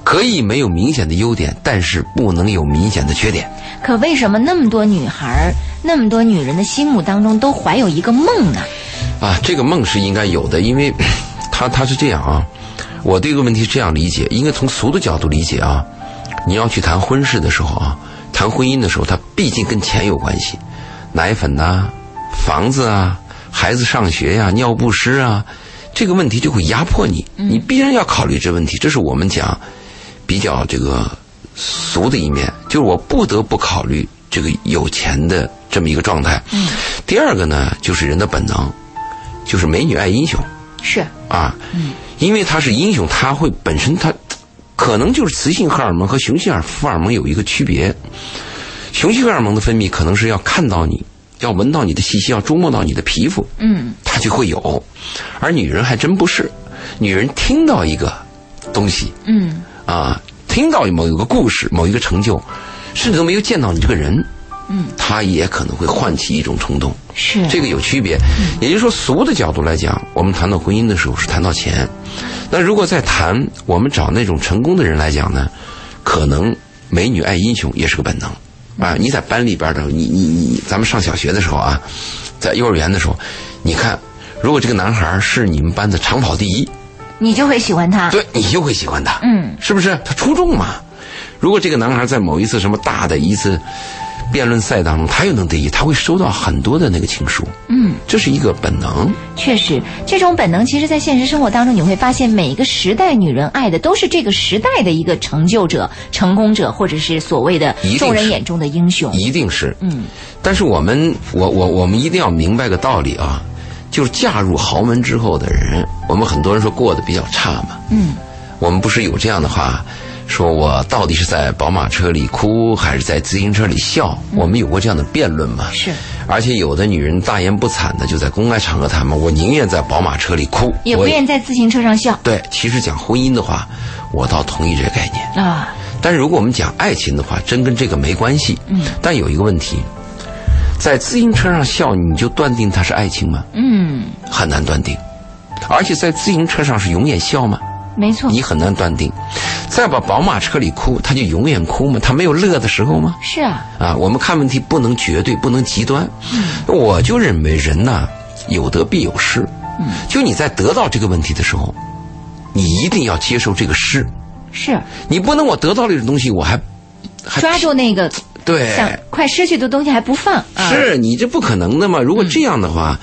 可以没有明显的优点，但是不能有明显的缺点。可为什么那么多女孩儿、那么多女人的心目当中都怀有一个梦呢？啊，这个梦是应该有的，因为 他他是这样啊，我对这个问题是这样理解，应该从俗的角度理解啊。你要去谈婚事的时候啊，谈婚姻的时候，它毕竟跟钱有关系，奶粉呐、房子啊、孩子上学呀、尿不湿啊，这个问题就会压迫你，你必然要考虑这问题。这是我们讲比较这个俗的一面，就是我不得不考虑这个有钱的这么一个状态。嗯。第二个呢，就是人的本能，就是美女爱英雄是，啊。嗯。因为他是英雄，他会本身他可能就是雌性荷尔蒙和雄性荷尔蒙有一个区别。雄性荷尔蒙的分泌可能是要看到你，要闻到你的气息，要触摸到你的皮肤，嗯，它就会有。而女人还真不是，女人听到一个东西，嗯，啊，听到某一个故事、某一个成就，甚至都没有见到你这个人，嗯，她也可能会唤起一种冲动。是这个有区别。也就是说，俗的角度来讲，我们谈到婚姻的时候是谈到钱。那如果在谈我们找那种成功的人来讲呢，可能美女爱英雄也是个本能啊。你在班里边的，你你你，咱们上小学的时候啊，在幼儿园的时候，你看，如果这个男孩是你们班的长跑第一，你就会喜欢他。对你就会喜欢他，嗯，是不是？他出众嘛。如果这个男孩在某一次什么大的一次辩论赛当中，他又能得一，他会收到很多的那个情书，嗯，这是一个本能。确实，这种本能其实，在现实生活当中，你会发现，每一个时代女人爱的都是这个时代的一个成就者、成功者，或者是所谓的众人眼中的英雄。一定是，嗯，但是我们，我我我们一定要明白个道理啊，就是嫁入豪门之后的人，我们很多人说过得比较差嘛，嗯，我们不是有这样的话，说我到底是在宝马车里哭，还是在自行车里笑？我们有过这样的辩论吗？是，而且有的女人大言不惭的就在公开场合谈嘛，我宁愿在宝马车里哭，也不我愿在自行车上笑对。其实讲婚姻的话，我倒同意这个概念。啊。但是如果我们讲爱情的话，真跟这个没关系。嗯。但有一个问题，在自行车上笑，你就断定它是爱情吗？嗯，很难断定。而且在自行车上是永远笑吗？没错，你很难断定。再把宝马车里哭，他就永远哭吗？他没有乐的时候吗？是啊，啊，我们看问题不能绝对，不能极端。嗯我就认为人呐，有得必有失。嗯就你在得到这个问题的时候，你一定要接受这个失。是你不能我得到了一种东西，我还还抓住那个对，想快失去的东西还不放，啊、是你这不可能的嘛？如果这样的话，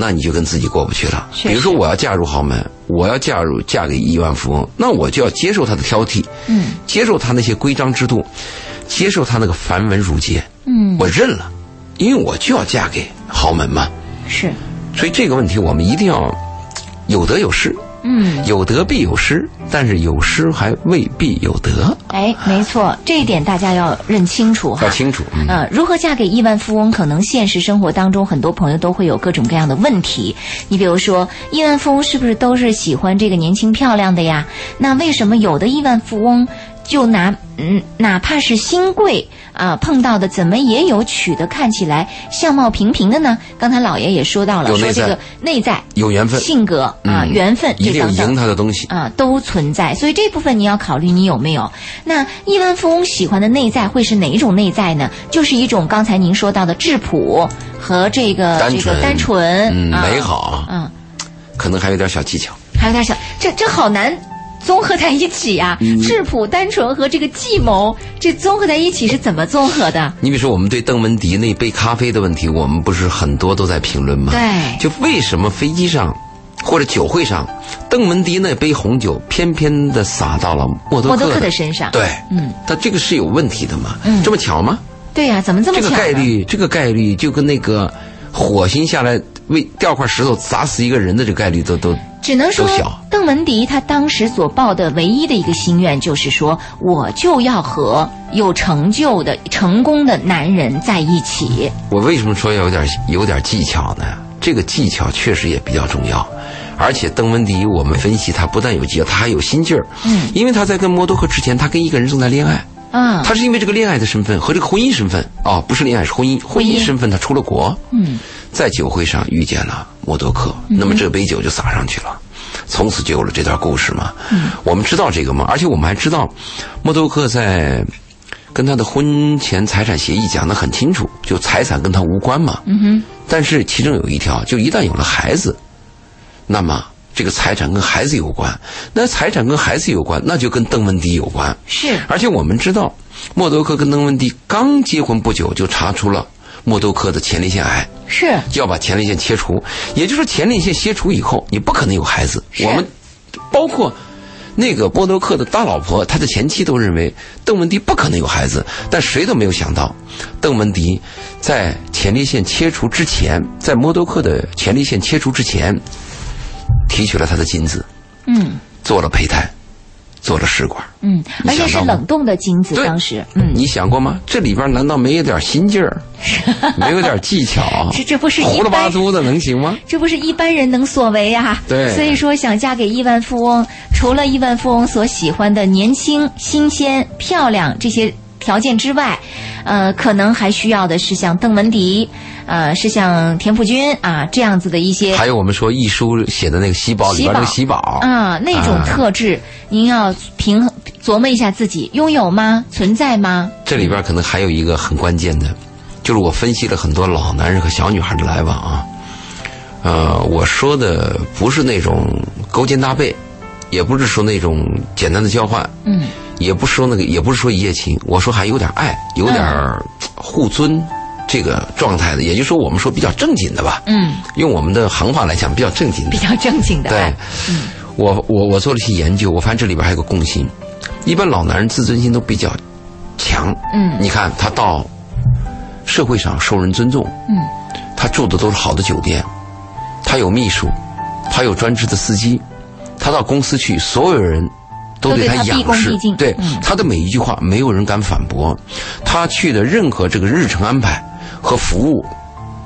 那你就跟自己过不去了。比如说，我要嫁入豪门，我要嫁入嫁给亿万富翁，那我就要接受他的挑剔，嗯接受他那些规章制度，接受他那个繁文缛节，嗯，我认了，因为我就要嫁给豪门嘛。是所以这个问题我们一定要有得有失，嗯。有得必有失，但是有失还未必有得，哎，没错，这一点大家要认清楚哈。要清楚。嗯呃，如何嫁给亿万富翁？可能现实生活当中，很多朋友都会有各种各样的问题。你比如说，亿万富翁是不是都是喜欢这个年轻漂亮的呀？那为什么有的亿万富翁就拿嗯，哪怕是新贵啊、碰到的，怎么也有娶的看起来相貌平平的呢？刚才老爷也说到了，说这个内在有缘分，性格啊、嗯缘分一定有这等等赢。他的东西。啊，都存在，所以这部分你要考虑你有没有。那亿万富翁喜欢的内在会是哪一种内在呢？就是一种刚才您说到的质朴和这个这个单纯，美，好，嗯，可能还有点小技巧。还有点小，这这好难。综合在一起啊，嗯质朴、单纯和这个计谋，这综合在一起是怎么综合的？你比如说，我们对邓文迪那杯咖啡的问题，我们不是很多都在评论吗？对就为什么飞机上或者酒会上，邓文迪那杯红酒偏偏的洒到了默多克克的身上，对，嗯，他这个是有问题的嘛？嗯这么巧吗？对呀、怎么这么巧这？个概率，这个概率就跟那个火星下来为掉块石头砸死一个人的这个概率都都只能说小，邓文迪他当时所抱的唯一的一个心愿就是说，我就要和有成就的、成功的男人在一起。我为什么说要有点有点技巧呢？这个技巧确实也比较重要，而且邓文迪我们分析他不但有技巧，他还有心劲儿。嗯，因为他在跟默多克之前，他跟一个人正在恋爱，啊，他是因为这个恋爱的身份和这个婚姻身份。哦，不是恋爱是婚姻，婚姻。身份他出了国，嗯，在酒会上遇见了默多克，那么这杯酒就洒上去了。从此就有了这段故事嘛。嗯，我们知道这个嘛，而且我们还知道，默多克在跟他的婚前财产协议讲得很清楚，就财产跟他无关嘛。嗯哼，但是其中有一条，就一旦有了孩子，那么这个财产跟孩子有关。那财产跟孩子有关，那就跟邓文迪有关。是而且我们知道，默多克跟邓文迪刚结婚不久，就查出了默多克的前列腺癌，是，要把前列腺切除。也就是说，前列腺切除以后，你不可能有孩子。我们包括那个默多克的大老婆，他的前妻都认为邓文迪不可能有孩子，但谁都没有想到，邓文迪在前列腺切除之前，在默多克的前列腺切除之前，提取了他的精子，嗯做了胚胎，做了试管。嗯，而且是冷冻的精子，当时，嗯，你想过吗？这里边难道没有点心劲儿，没有点技巧？这这不是胡了般八糟的能行吗？这不是一般人能所为啊！对所以说想嫁给亿万富翁，除了亿万富翁所喜欢的年轻、新鲜、漂亮这些条件之外，呃，可能还需要的是像邓文迪，呃，是像田馥甄啊这样子的一些还有我们说易书写的那个喜宝里边那个喜宝啊那种啊特质，您要平衡琢磨一下自己拥有吗？存在吗？这里边可能还有一个很关键的，就是我分析了很多老男人和小女孩的来往啊。呃，我说的不是那种勾肩搭背，也不是说那种简单的交换，嗯，也不是说那个，也不是说一夜情，我说还有点爱，有点互尊这个状态的，也就是说我们说比较正经的吧。嗯，用我们的行话来讲，比较正经的。比。较正经的对。嗯，，我我我做了一些研究，我发现这里边还有个共性，一般老男人自尊心都比较强。嗯。你看他到社会上受人尊重，嗯，他住的都是好的酒店，他有秘书，他有专职的司机，他到公司去，所有人都对他仰视对嗯他的每一句话没有人敢反驳，他去的任何这个日程安排和服务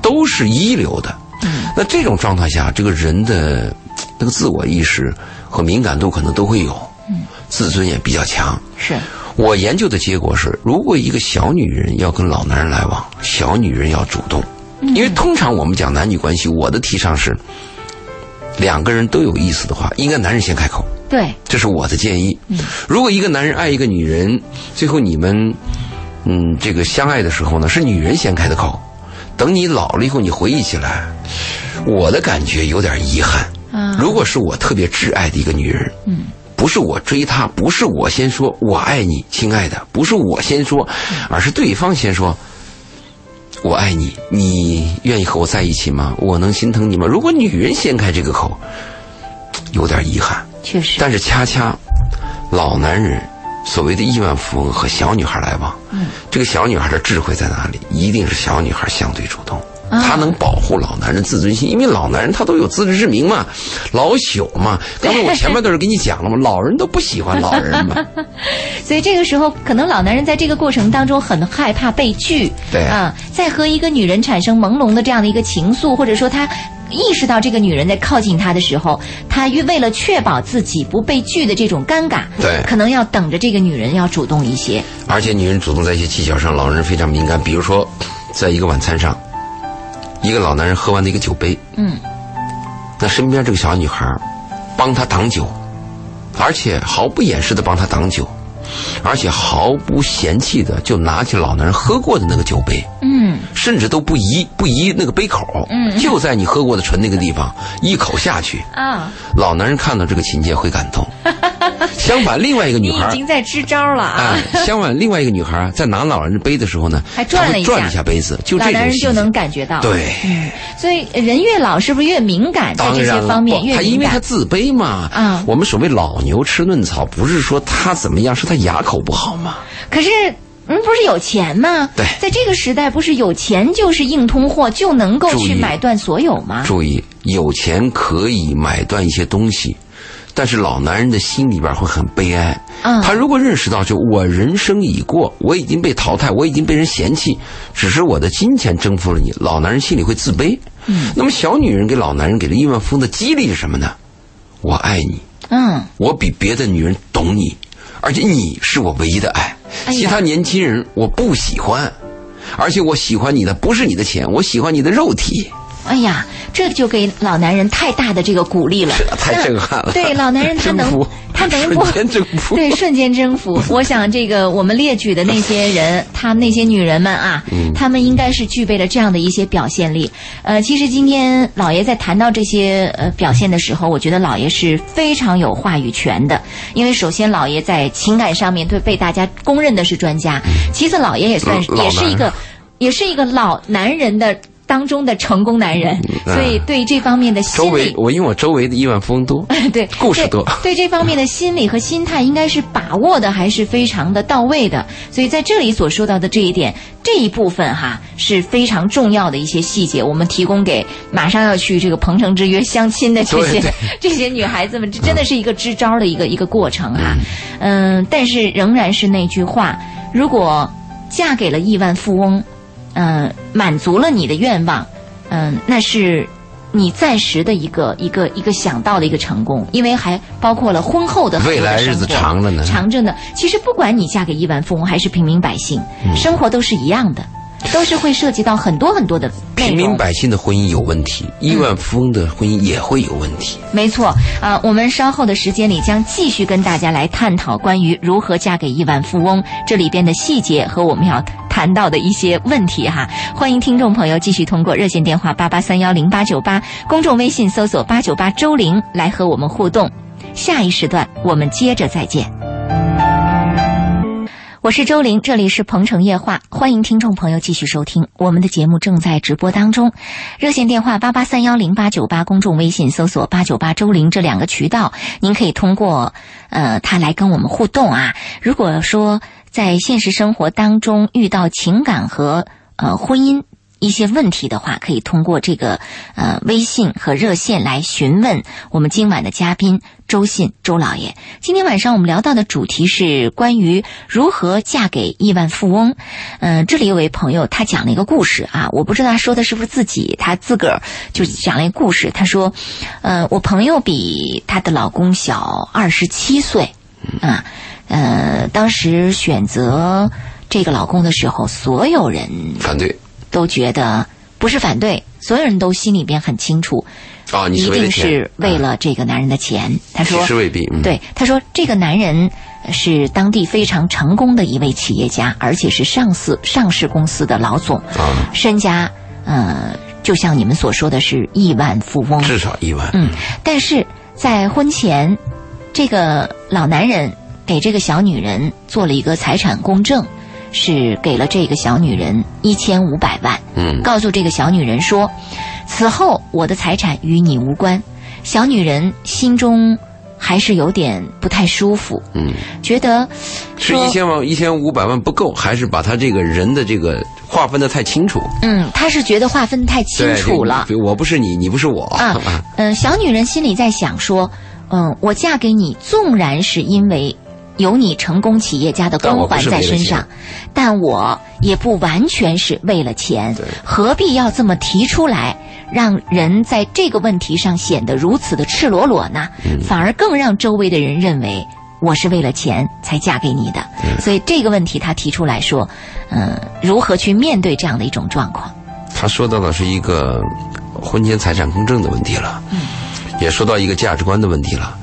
都是一流的。嗯那这种状态下，这个人的那个自我意识和敏感度可能都会有，嗯自尊也比较强。是，我研究的结果是，如果一个小女人要跟老男人来往，小女人要主动，因为通常我们讲男女关系，我的提倡是，两个人都有意思的话，应该男人先开口。对，这是我的建议。如果一个男人爱一个女人，最后你们嗯这个相爱的时候呢，是女人先开的口。等你老了以后，你回忆起来，我的感觉有点遗憾。啊如果是我特别挚爱的一个女人，嗯，不是我追她，不是我先说我爱你，亲爱的，不是我先说，而是对方先说。我爱你，你愿意和我在一起吗？我能心疼你吗？如果女人先开这个口，有点遗憾。确实，但是恰恰老男人所谓的亿万富翁和小女孩来往，嗯，这个小女孩的智慧在哪里？一定是小女孩相对主动。啊她能保护老男人自尊心，因为老男人他都有自知之明嘛，老朽嘛。刚才我前面都是跟你讲了嘛，老人都不喜欢老人嘛。所以这个时候，可能老男人在这个过程当中很害怕被拒，对啊，在和一个女人产生朦胧的这样的一个情愫，或者说他意识到这个女人在靠近他的时候，他为了确保自己不被拒的这种尴尬，对。可能要等着这个女人要主动一些，而且女人主动在一些技巧上，老人非常敏感。比如说，在一个晚餐上，一个老男人喝完的一个酒杯，嗯，那身边这个小女孩帮他挡酒，而且毫不掩饰的帮他挡酒，而且毫不嫌弃的就拿起老男人喝过的那个酒杯，嗯，甚至都不移不移那个杯口，嗯就在你喝过的唇那个地方 一口下去，啊，老男人看到这个情节会感动。相反，另外一个女孩已经在支招了啊。哎，相反，另外一个女孩在拿老人的杯的时候呢，还转了一下她会转一下杯子，就这老种就能感觉到，对。所以人越老是不是越敏感，在这些方面越不他因？为他自卑嘛。啊我们所谓老牛吃嫩草，不是说他怎么样，是他牙口不好吗。可是，嗯，不是有钱吗？对在这个时代，不是有钱就是硬通货，就能够去买断所有吗？注意，有钱可以买断一些东西，但是老男人的心里边会很悲哀。嗯他如果认识到，就我人生已过，我已经被淘汰，我已经被人嫌弃，只是我的金钱征服了你，老男人心里会自卑。嗯，那么小女人给老男人给了亿万富翁的激励是什么呢？我爱你，嗯，我比别的女人懂你，而且你是我唯一的爱。哎其他年轻人我不喜欢，而且我喜欢你的不是你的钱，我喜欢你的肉体。哎呀，这就给老男人太大的这个鼓励了，太震撼了。对，老男人他能 他能不瞬间征服。对，瞬间征服。我想这个我们列举的那些人，他们那些女人们啊，嗯。他们应该是具备了这样的一些表现力。呃，其实今天老爷在谈到这些呃表现的时候，我觉得老爷是非常有话语权的，因为首先老爷在情感上面对被大家公认的是专家，其次老爷也算是也是一个也是一个老男人的。当中的成功男人，所以对这方面的心理，围我因为我周围的亿万富翁多，对对故事多对这方面的心理和心态应该是把握的还是非常的到位的。所以在这里所说到的这一点，这一部分哈是非常重要的一些细节，我们提供给马上要去这个鹏城之约相亲的这些 这些女孩子们，这真的是一个支招的一个一个过程哈。嗯，但是仍然是那句话，如果嫁给了亿万富翁，嗯、满足了你的愿望，嗯，那是你暂时的一个一个一个想到的一个成功，因为还包括了婚后的未来日子长着呢？长着呢。其实不管你嫁给亿万富翁还是平民百姓，嗯。生活都是一样的，都是会涉及到很多很多的内平民。百姓的婚姻有问题，亿万富翁的婚姻也会有问题。没错啊、我们稍后的时间里将继续跟大家来探讨关于如何嫁给亿万富翁这里边的细节和我们要谈到的一些问题哈。欢迎听众朋友继续通过热线电话八八三幺零八九八，公众微信搜索八九八周玲来和我们互动。下一时段我们接着再见。我是周玲，这里是鹏城夜话，欢迎听众朋友继续收听我们的节目，正在直播当中。热线电话八八三幺零八九八，公众微信搜索八九八周玲这两个渠道，您可以通过呃他来跟我们互动啊。如果说在现实生活当中遇到情感和呃婚姻。一些问题的话，可以通过这个呃微信和热线来询问我们今晚的嘉宾周信周老爷。今天晚上我们聊到的主题是关于如何嫁给亿万富翁。嗯、这里有位朋友他讲了一个故事啊，我不知道他说的是不是自己，他自个儿就讲了一个故事。他说，呃，我朋友比她的老公小二十七岁，啊，呃，当时选择这个老公的时候，所有人反对，都觉得不是反对，所有人都心里边很清楚，啊，你一定是为了这个男人的钱。他说是未必，嗯，对，他说这个男人是当地非常成功的一位企业家，而且是上市上市公司的老总，啊，身家呃，就像你们所说的是亿万富翁。至少亿万，嗯，但是在婚前，这个老男人给这个小女人做了一个财产公证，是给了这个小女人一千五百万。嗯告诉这个小女人说，此后我的财产与你无关。小女人心中还是有点不太舒服，嗯，觉得说是一千万一千五百万不够，还是把他这个人的这个划分的太清楚？嗯，她是觉得划分太清楚了。我不是你，你不是我啊，嗯、小女人心里在想说，嗯，我嫁给你，纵然是因为有你成功企业家的光环在身上钱，但我也不完全是为了钱，何必要这么提出来，让人在这个问题上显得如此的赤裸裸呢？嗯反而更让周围的人认为。我是为了钱才嫁给你的，所以这个问题他提出来说，嗯，如何去面对这样的一种状况？他说到的是一个婚前财产公证的问题了，嗯，也说到一个价值观的问题了。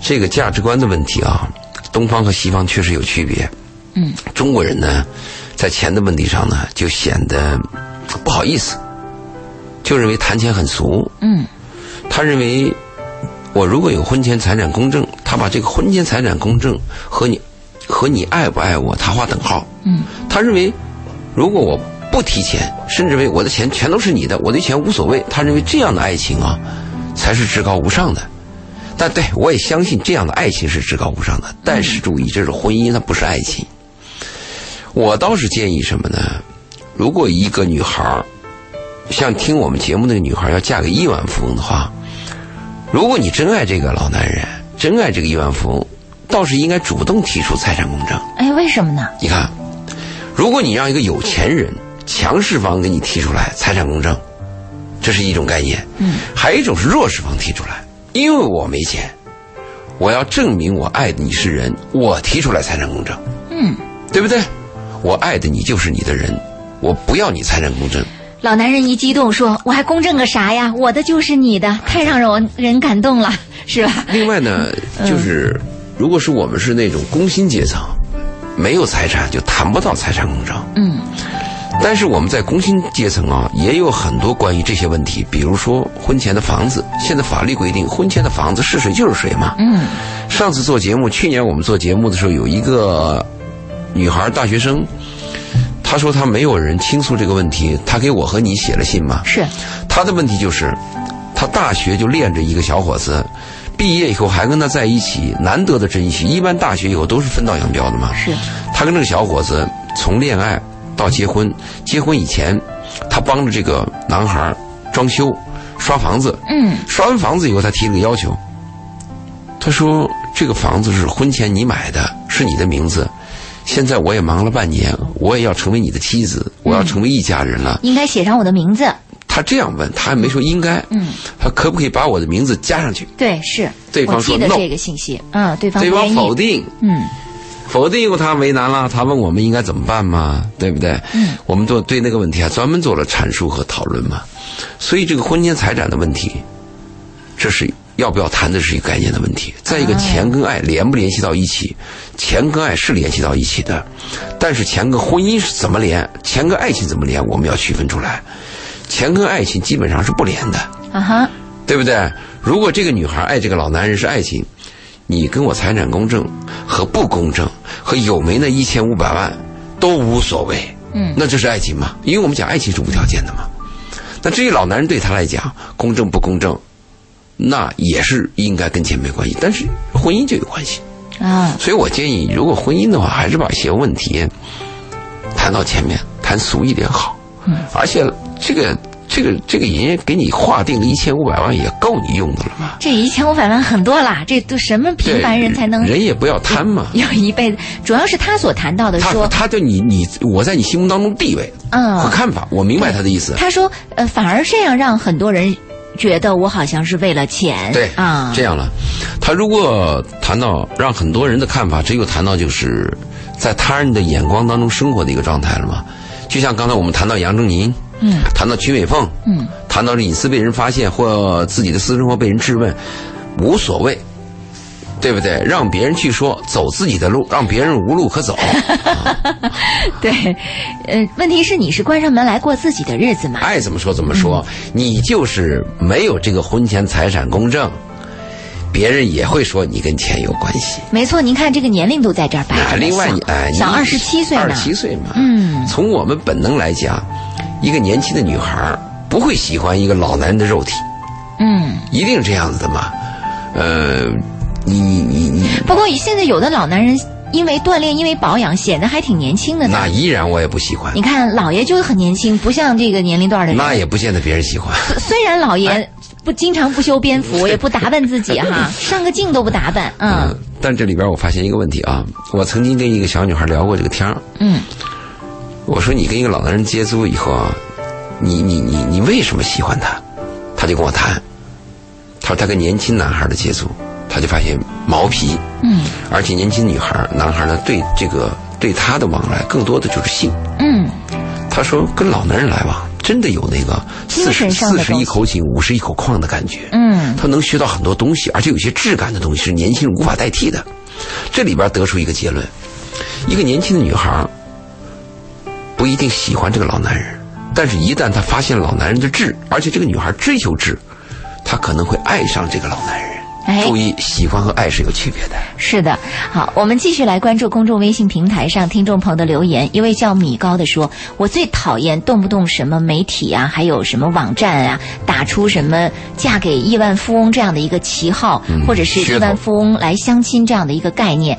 这个价值观的问题啊，东方和西方确实有区别。嗯，中国人呢，在钱的问题上呢，就显得不好意思，就认为谈钱很俗。嗯他认为，我如果有婚前财产公证，他把这个婚前财产公证和你和你爱不爱我，他划等号。嗯他认为，如果我不提钱，甚至为我的钱全都是你的，我对钱无所谓，他认为这样的爱情啊，才是至高无上的。但对我也相信这样的爱情是至高无上的。但是注意，这是婚姻，它不是爱情。我倒是建议什么呢？如果一个女孩儿像听我们节目那个女孩儿要嫁给亿万富翁的话，如果你真爱这个老男人，真爱这个亿万富翁，倒是应该主动提出财产公证。哎，为什么呢？你看，如果你让一个有钱人强势方给你提出来财产公证，这是一种概念；嗯，还有一种是弱势方提出来，因为我没钱，我要证明我爱的你是人，我提出来财产公证，嗯。对不对？我爱的你就是你的人，我不要你财产公证。老男人一激动说：“我还公证个啥呀？我的就是你的，太让人人感动了，是吧另外呢，就是如果是我们是那种工薪阶层，没有财产就谈不到财产公证。？”嗯但是我们在工薪阶层啊，也有很多关于这些问题，比如说婚前的房子，现在法律规定婚前的房子是谁就是谁嘛。嗯上次做节目，去年我们做节目的时候，有一个女孩大学生，她说她没有人倾诉这个问题，她给我和你写了信嘛。是她的问题就是，她大学就恋着一个小伙子，毕业以后还跟他在一起，难得的珍惜。一般大学以后都是分道扬镳的嘛。是她跟这个小伙子从恋爱到结婚，结婚以前，他帮着这个男孩装修、刷房子。嗯刷完房子以后，他提了个要求，他说：“这个房子是婚前你买的，是你的名字。现在我也忙了半年，我也要成为你的妻子，我要成为一家人了。应该写上我的名字。他这样问，他还没说应该。嗯，他可不可以把我的名字加上去？对，是对方说 no 这个信息。嗯，对方。否定。嗯否定以后，他为难了，他问我们应该怎么办嘛，对不对？嗯，我们做对那个问题还专门做了阐述和讨论嘛。所以这个婚前财产的问题，这是要不要谈的是一个概念的问题。再一个，啊钱跟爱联不联系到一起？钱跟爱是联系到一起的，但是钱跟婚姻是怎么连？钱跟爱情怎么连？我们要区分出来。钱跟爱情基本上是不连的。啊哈，对不对？如果这个女孩爱这个老男人是爱情，你跟我财产公证和不公证和有没那一千五百万都无所谓，嗯那这是爱情嘛？因为我们讲爱情是无条件的嘛。那至于老男人对他来讲，公正不公正，那也是应该跟钱没关系，但是婚姻就有关系。啊，所以我建议，如果婚姻的话，还是把一些问题谈到前面，谈俗一点好。嗯，而且这个这个这个人家给你划定了一千五百万，也够你用的了嘛。这一千五百万很多啦，这都什么平凡人才能人也不要贪嘛。要一辈子？主要是他所谈到的说，他对你你我在你心目当中地位嗯和看法，我明白他的意思。他说，呃，反而这样让很多人觉得我好像是为了钱，对啊，这样了。他如果谈到让很多人的看法，只有谈到就是在他人的眼光当中生活的一个状态了嘛。就像刚才我们谈到杨振宁，嗯，谈到曲美凤，嗯，谈到隐私被人发现或自己的私生活被人质问，无所谓。对不对？让别人去说，走自己的路，让别人无路可走。对，呃，问题是你是关上门来过自己的日子嘛？爱怎么说怎么说，你就是没有这个婚前财产公证，别人也会说你跟钱有关系。没错，您看这个年龄都在这儿摆着，另外，哎，小二十七岁呢，二十七岁嘛。嗯，从我们本能来讲，一个年轻的女孩不会喜欢一个老男人的肉体。嗯，一定这样子的嘛？呃。你你你你，不过现在有的老男人因为锻炼，因为保养，显得还挺年轻的呢。那依然我也不喜欢。你看老爷就是很年轻，不像这个年龄段的人。那也不见得别人喜欢。虽然老爷不经常不修边幅，也不打扮自己哈，上个镜都不打扮，嗯。但这里边我发现一个问题啊，我曾经跟一个小女孩聊过这个天儿。嗯。我说你跟一个老男人接触以后啊，你你你你为什么喜欢他？他就跟我谈，他说他跟年轻男孩的接触。他就发现毛皮，嗯，而且年轻女孩、男孩呢，对这个对他的往来更多的就是性，嗯，他说跟老男人来往，真的有那个四十四十一口井、五十一口矿的感觉，嗯，他能学到很多东西，而且有些质感的东西是年轻人无法代替的。这里边得出一个结论：一个年轻的女孩不一定喜欢这个老男人，但是一旦他发现老男人的质，而且这个女孩追求质，她可能会爱上这个老男人。注意，喜欢和爱是有区别的。是的，好，我们继续来关注公众微信平台上听众朋友的留言。一位叫米高的说：“我最讨厌动不动什么媒体啊，还有什么网站啊，打出什么嫁给亿万富翁这样的一个旗号，或者是亿万富翁来相亲这样的一个概念。”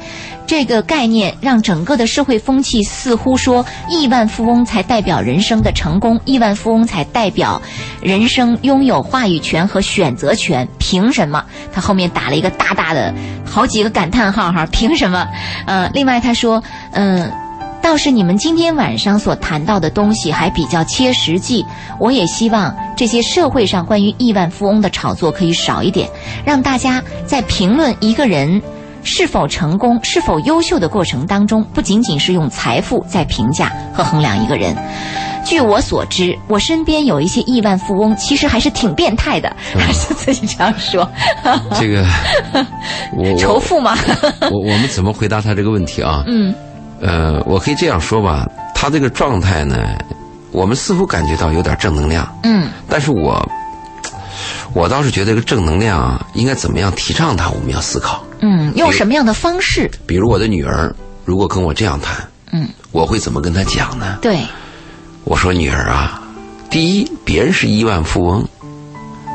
这个概念让整个的社会风气似乎说亿万富翁才代表人生的成功，亿万富翁才代表人生拥有话语权和选择权。凭什么？他后面打了一个大大的好几个感叹号哈！凭什么？呃，另外他说，嗯，倒是你们今天晚上所谈到的东西还比较切实际。我也希望这些社会上关于亿万富翁的炒作可以少一点，让大家在评论一个人。是否成功、是否优秀的过程当中，不仅仅是用财富在评价和衡量一个人。据我所知，我身边有一些亿万富翁，其实还是挺变态的，还 是自己这样说。这个，我仇富吗？我我们怎么回答他这个问题啊？嗯，呃，我可以这样说吧，他这个状态呢，我们似乎感觉到有点正能量。嗯，但是我。我倒是觉得这个正能量啊，应该怎么样提倡它？我们要思考。嗯，用什么样的方式？比如我的女儿如果跟我这样谈，嗯，我会怎么跟她讲呢？对，我说女儿啊，第一，别人是亿万富翁，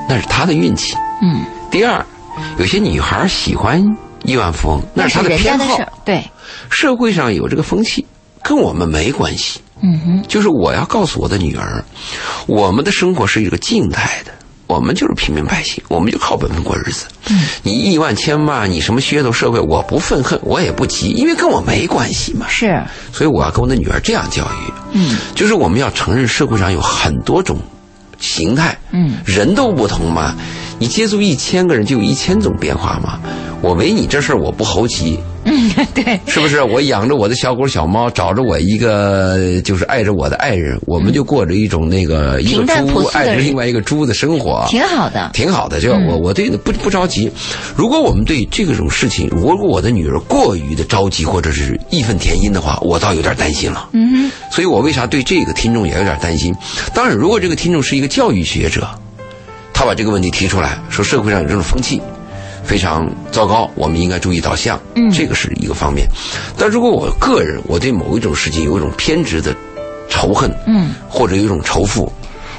那是她的运气。嗯。第二，有些女孩喜欢亿万富翁，那是她的偏好。对，社会上有这个风气，跟我们没关系。嗯哼，就是我要告诉我的女儿，我们的生活是一个静态的。我们就是平民百姓，我们就靠本分过日子。嗯，你亿万千万，你什么噱头社会，我不愤恨，我也不急，因为跟我没关系嘛。是，所以我要跟我的女儿这样教育。嗯，就是我们要承认社会上有很多种形态。嗯，人都不同嘛，你接触一千个人就有一千种变化嘛。我为你这事儿我不猴急。嗯，对，是不是？我养着我的小狗小猫，找着我一个就是爱着我的爱人，我们就过着一种那个一个猪爱着另外一个猪的生活，挺好的，挺好的。就我我对不不着急。如果我们对这种事情，如果我的女儿过于的着急或者是义愤填膺的话，我倒有点担心了。嗯，所以我为啥对这个听众也有点担心？当然，如果这个听众是一个教育学者，他把这个问题提出来说，社会上有这种风气。非常糟糕，我们应该注意导向，嗯，这个是一个方面。但如果我个人我对某一种事情有一种偏执的仇恨，嗯，或者有一种仇富，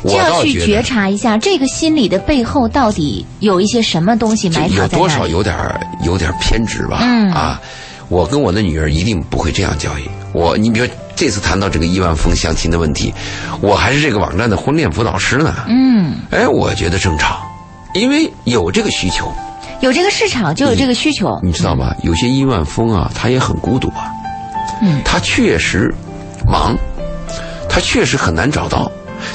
我要去觉察一下这个心理的背后到底有一些什么东西埋藏在有多少有点有点偏执吧？嗯啊，我跟我的女儿一定不会这样教育我。你比如这次谈到这个亿万富翁相亲的问题，我还是这个网站的婚恋辅导师呢。嗯，哎，我觉得正常，因为有这个需求。有这个市场就有这个需求，你知道吗？有些亿万富翁啊，他也很孤独啊。嗯，他确实忙，他确实很难找到，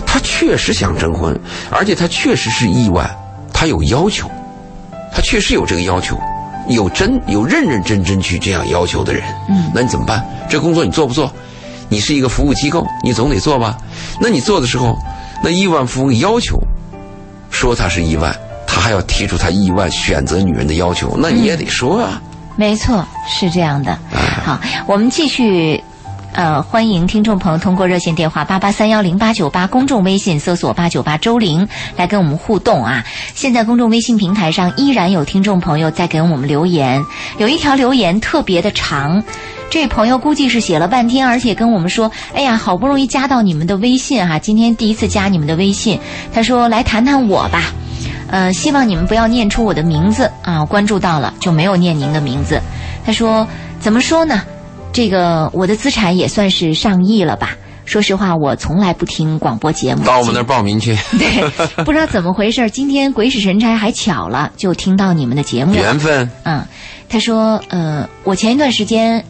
他确实想征婚，而且他确实是亿万，他有要求，他确实有这个要求，有真有认认真真去这样要求的人。嗯，那你怎么办？这工作你做不做？你是一个服务机构，你总得做吧？那你做的时候，那亿万富翁要求说他是亿万，他还要提出他亿万选择女人的要求，那你也得说啊。没错，是这样的。好，我们继续。呃，欢迎听众朋友通过热线电话八八三幺零八九八，公众微信搜索八九八周玲来跟我们互动啊。现在公众微信平台上依然有听众朋友在给我们留言，有一条留言特别的长，这位朋友估计是写了半天，而且跟我们说：“哎呀，好不容易加到你们的微信哈，今天第一次加你们的微信。”他说：“来谈谈我吧，呃，希望你们不要念出我的名字啊，关注到了就没有念您的名字。”他说：“怎么说呢？”这个我的资产也算是上亿了吧？说实话，我从来不听广播节目。到我们那儿报名去。对，不知道怎么回事，今天鬼使神差还巧了，就听到你们的节目。缘分。嗯，他说，呃，我前一段时间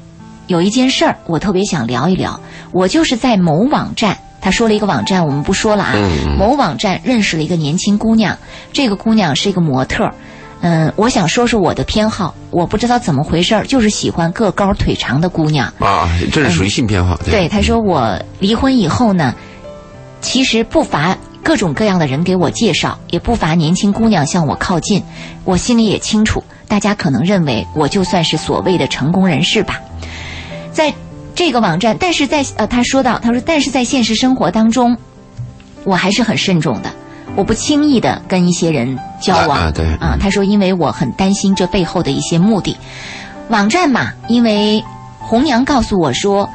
有一件事儿，我特别想聊一聊。我就是在某网站，他说了一个网站，我们不说了啊。某网站认识了一个年轻姑娘，这个姑娘是一个模特。嗯，我想说说我的偏好。我不知道怎么回事儿，就是喜欢个高腿长的姑娘啊。这是属于性偏好。对，他说我离婚以后呢，其实不乏各种各样的人给我介绍，也不乏年轻姑娘向我靠近。我心里也清楚，大家可能认为我就算是所谓的成功人士吧。在这个网站，但是在呃，他说到，他说，但是在现实生活当中，我还是很慎重的。我不轻易的跟一些人交往啊，对啊，他说，因为我很担心这背后的一些目的。网站嘛，因为红娘告诉我说，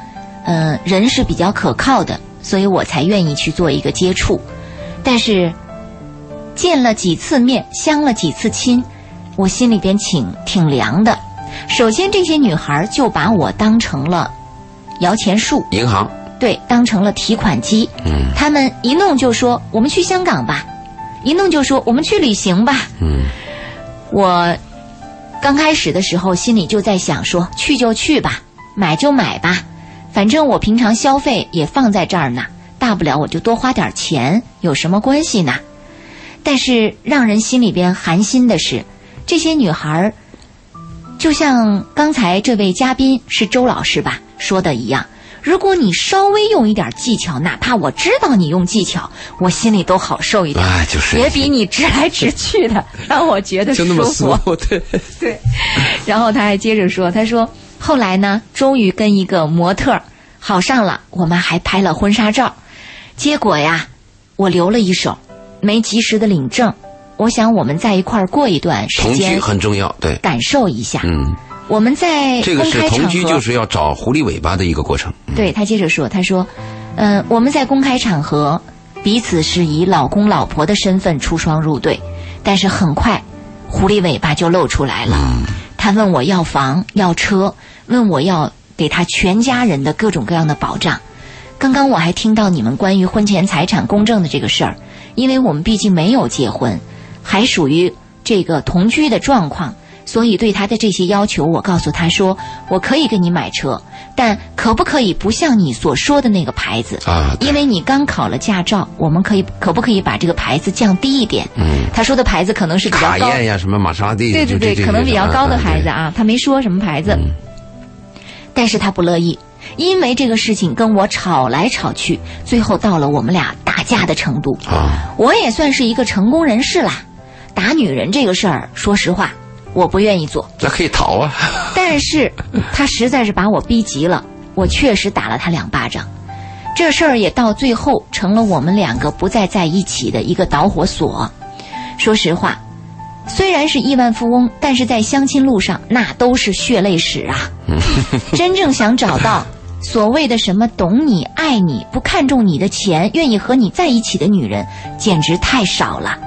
嗯，人是比较可靠的，所以我才愿意去做一个接触。但是见了几次面，相了几次亲，我心里边挺挺凉的。首先，这些女孩就把我当成了摇钱树，银行。对，当成了提款机。嗯，他们一弄就说我们去香港吧，一弄就说我们去旅行吧。嗯，我刚开始的时候心里就在想说去就去吧，买就买吧，反正我平常消费也放在这儿呢，大不了我就多花点钱，有什么关系呢？但是让人心里边寒心的是，这些女孩儿，就像刚才这位嘉宾是周老师吧说的一样。如果你稍微用一点技巧，哪怕我知道你用技巧，我心里都好受一点。哎，就是也比你直来直去的让我觉得舒服。对对。然后他还接着说：“他说后来呢，终于跟一个模特好上了，我们还拍了婚纱照。结果呀，我留了一手，没及时的领证。我想我们在一块儿过一段时间，同居很重要，对，感受一下。嗯。”我们在这个是同居，就是要找狐狸尾巴的一个过程。对他接着说：“他说，嗯，我们在公开场合彼此是以老公老婆的身份出双入对，但是很快狐狸尾巴就露出来了。他问我要房要车，问我要给他全家人的各种各样的保障。刚刚我还听到你们关于婚前财产公证的这个事儿，因为我们毕竟没有结婚，还属于这个同居的状况。”所以对他的这些要求，我告诉他说：“我可以给你买车，但可不可以不像你所说的那个牌子啊？因为你刚考了驾照，我们可以可不可以把这个牌子降低一点？”嗯，他说的牌子可能是比较高。卡宴呀，什么玛莎拉蒂？对对对，可能比较高的牌子啊，他没说什么牌子。但是他不乐意，因为这个事情跟我吵来吵去，最后到了我们俩打架的程度啊！我也算是一个成功人士啦，打女人这个事儿，说实话。我不愿意做，那可以逃啊！但是，他实在是把我逼急了，我确实打了他两巴掌。这事儿也到最后成了我们两个不再在一起的一个导火索。说实话，虽然是亿万富翁，但是在相亲路上那都是血泪史啊！真正想找到所谓的什么懂你、爱你、不看重你的钱、愿意和你在一起的女人，简直太少了。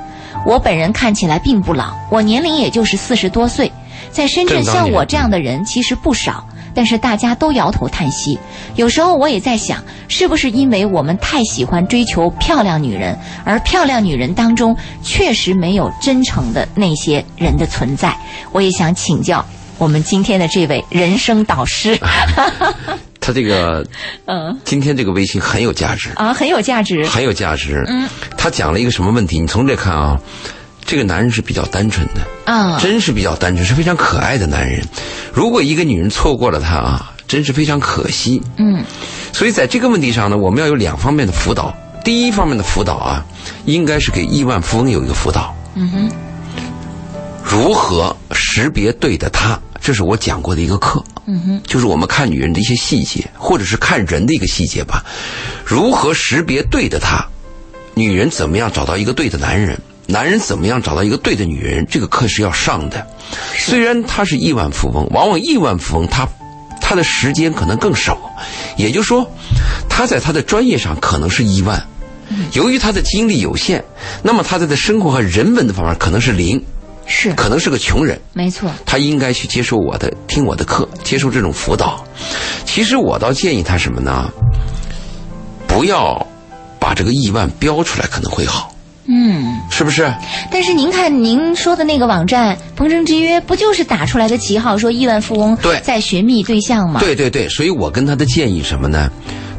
我本人看起来并不老，我年龄也就是四十多岁，在深圳像我这样的人其实不少，但是大家都摇头叹息。有时候我也在想，是不是因为我们太喜欢追求漂亮女人，而漂亮女人当中确实没有真诚的那些人的存在？我也想请教我们今天的这位人生导师。他这个，嗯，今天这个微信很有价值啊，很有价值，很有价值。嗯，他讲了一个什么问题？你从这看啊，这个男人是比较单纯的啊，真是比较单纯，是非常可爱的男人。如果一个女人错过了他啊，真是非常可惜。嗯，所以在这个问题上呢，我们要有两方面的辅导。第一方面的辅导啊，应该是给亿万富翁有一个辅导。嗯哼，如何识别对的他？这是我讲过的一个课。嗯哼，就是我们看女人的一些细节，或者是看人的一个细节吧。如何识别对的他？女人怎么样找到一个对的男人？男人怎么样找到一个对的女人？这个课是要上的。虽然他是亿万富翁，往往亿万富翁他他的时间可能更少，也就是说，他在他的专业上可能是亿万，由于他的精力有限，那么他在他生活和人文的方面可能是零，是，可能是个穷人。没错。他应该去接受我的，听我的课，接受这种辅导。其实我倒建议他什么呢？不要把这个亿万标出来，可能会好。嗯，是不是？但是您看您说的那个网站《鹏程之约》，不就是打出来的旗号说亿万富翁对在寻觅对象吗？对对对，所以我跟他的建议什么呢？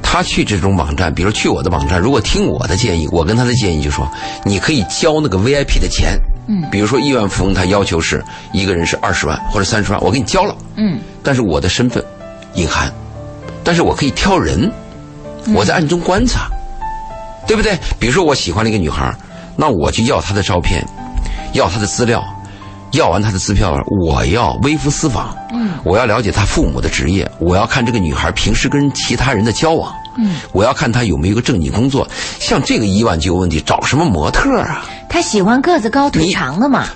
他去这种网站，比如去我的网站，如果听我的建议，我跟他的建议就说，你可以交那个 VIP 的钱。嗯，比如说亿万富翁，他要求是一个人是二十万或者三十万，我给你交了。嗯，但是我的身份隐含，但是我可以挑人，我在暗中观察，对不对？比如说我喜欢了一个女孩，那我就要她的照片，要她的资料，要完她的支票，我要微服私访，嗯，我要了解她父母的职业，我要看这个女孩平时跟其他人的交往，嗯，我要看他有没有个正经工作。像这个一万就有问题，找什么模特啊？他喜欢个子高腿长的嘛，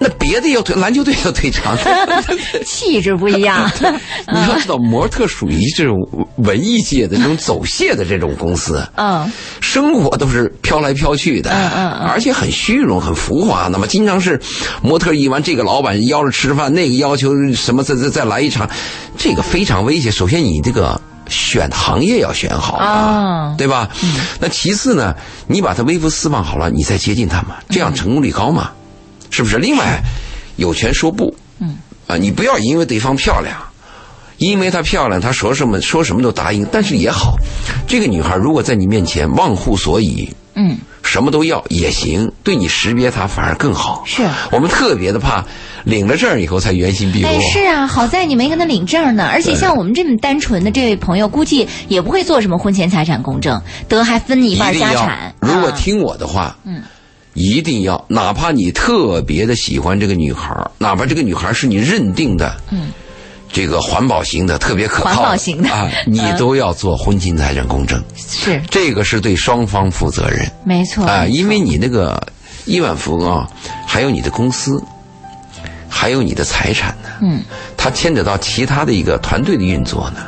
那别的要腿，篮球队要腿长。气质不一样。你要知道，模特属于这种文艺界的这种走穴的这种公司，嗯，生活都是飘来飘去的，嗯嗯嗯而且很虚荣、很浮华。那么经常是模特一完，这个老板邀着吃饭，那个要求什么再再再来一场，这个非常危险。首先，你这个选行业要选好啊对吧？那其次呢，你把她微服私访好了，你再接近他嘛，这样成功率高嘛，是不是？另外，有权说不，嗯，啊，你不要因为对方漂亮。因为她漂亮，她说什么说什么都答应，但是也好，这个女孩如果在你面前忘乎所以，嗯，什么都要也行，对你识别它反而更好。是我们特别的怕领了证以后才原形毕露。哎，是啊，好在你没跟他领证呢。而且像我们这么单纯的这位朋友，估计也不会做什么婚前财产公证，得还分你一半家产。啊如果听我的话，嗯，一定要，哪怕你特别的喜欢这个女孩儿，哪怕这个女孩儿是你认定的，嗯。这个环保型的特别可靠环保型的啊，你嗯都要做婚前财产公证，是这个是对双方负责任。没错啊，因为你那个亿万富翁啊，还有你的公司，还有你的财产呢，嗯，它牵扯到其他的一个团队的运作呢。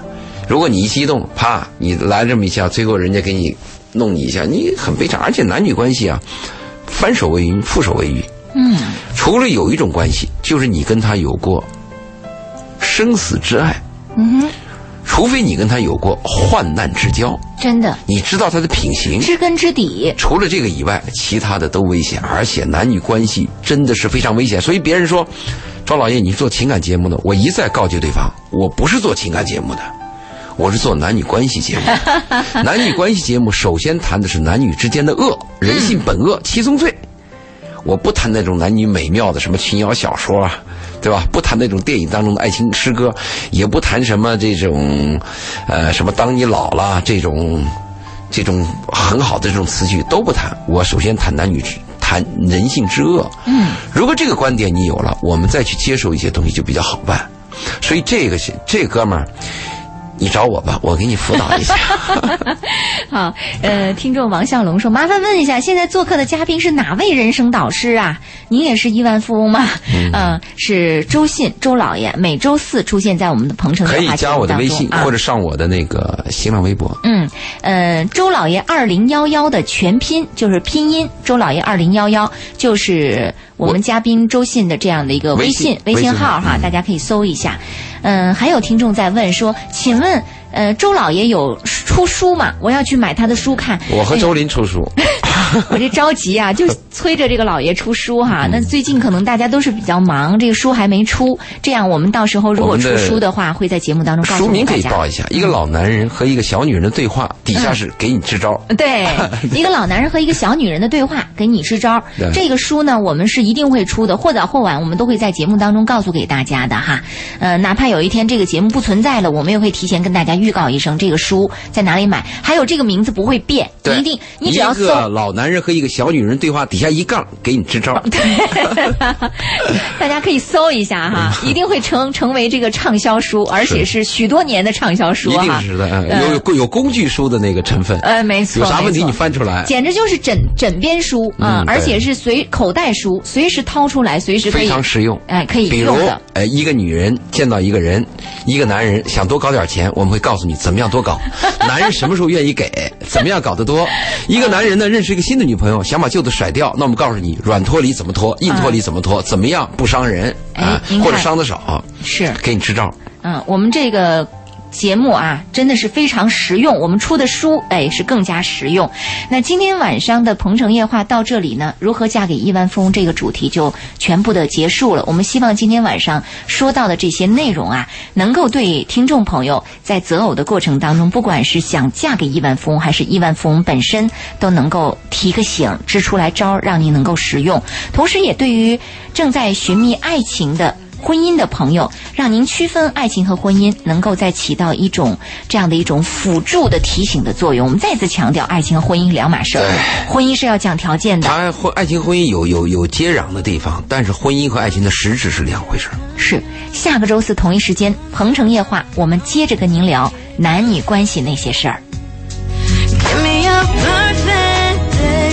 如果你一激动，啪，你来这么一下，最后人家给你弄你一下，你很悲惨。而且男女关系啊，翻手为云，覆手为雨。嗯，除了有一种关系，就是你跟他有过生死之爱，嗯哼，除非你跟他有过患难之交，真的你知道他的品行，知根知底。除了这个以外，其他的都危险，而且男女关系真的是非常危险。所以别人说，庄老爷你做情感节目的，我一再告诫对方，我不是做情感节目的，我是做男女关系节目。男女关系节目首先谈的是男女之间的恶，人性本恶，七宗罪。我不谈那种男女美妙的什么琼瑶小说啊，对吧？不谈那种电影当中的爱情诗歌，也不谈什么这种，呃，什么当你老了这种，这种很好的这种词句都不谈。我首先谈男女之，谈人性之恶。嗯，如果这个观点你有了，我们再去接受一些东西就比较好办。所以这个是这哥们儿，你找我吧，我给你辅导一下。好，呃，听众王向龙说，麻烦问一下，现在做客的嘉宾是哪位人生导师啊？您也是亿万富翁吗？嗯、是周信周老爷，每周四出现在我们的鹏城 可以加我的微信或者上我的那个新浪微博。嗯，呃，周老爷二零幺幺的全拼就是拼音，周老爷二零幺幺就是我们嘉宾周信的这样的一个微信微信号哈，嗯大家可以搜一下。嗯、还有听众在问说，请问呃，周老爷有出书嘛？我要去买他的书看。我和周林出书，我这着急啊，就催着这个老爷出书哈。嗯那最近可能大家都是比较忙，这个书还没出，这样我们到时候如果出书的话，会在节目当中告诉书名可。以报一下，一个老男人和一个小女人的对话，底下是给你支招。对，一个老男人和一个小女人的对话，给你支招。这个书呢，我们是一定会出的，或早或晚，我们都会在节目当中告诉给大家的哈。呃，哪怕有一天这个节目不存在了，我们也会提前跟大家预告一声，这个书在哪里买，还有这个名字不会变，对，一定你只要搜一个老男人和一个小女人对话，底下一杠给你支招。对 大家可以搜一下哈，一定会成成为这个畅销书，而且是许多年的畅销书一哈。定是的，嗯有有有工具书的那个成分。呃，没错，有啥问题你翻出来，简直就是枕枕边书啊、嗯而且是随口袋书，随时掏出来，随时可以非常实用。哎，可以比如用的。，呃，一个女人见到一个人，一个男人想多搞点钱，我们会告诉你怎么样多搞。男人什么时候愿意给，怎么样搞得多。一个男人呢，认识一个新的女朋友，想把旧的甩掉，那我们告诉你软脱离怎么脱，硬脱离怎么脱，怎么样不伤人哎啊或者伤的少，是，给你支招。嗯，我们这个。节目啊，真的是非常实用。我们出的书，哎，是更加实用。那今天晚上的《鹏城夜话》到这里呢，如何嫁给亿万富翁这个主题就全部的结束了。我们希望今天晚上说到的这些内容啊，能够对听众朋友在择偶的过程当中，不管是想嫁给亿万富翁，还是亿万富翁本身，都能够提个醒，支出来招，让您能够实用。同时，也对于正在寻觅爱情的。婚姻的朋友，让您区分爱情和婚姻，能够再起到一种这样的一种辅助的提醒的作用。我们再次强调，爱情和婚姻两码事儿，婚姻是要讲条件的。他婚爱情婚姻有有有接壤的地方，但是婚姻和爱情的实质是两回事儿。是下个周四同一时间，《鹏城夜话》，我们接着跟您聊男女关系那些事儿。Give me a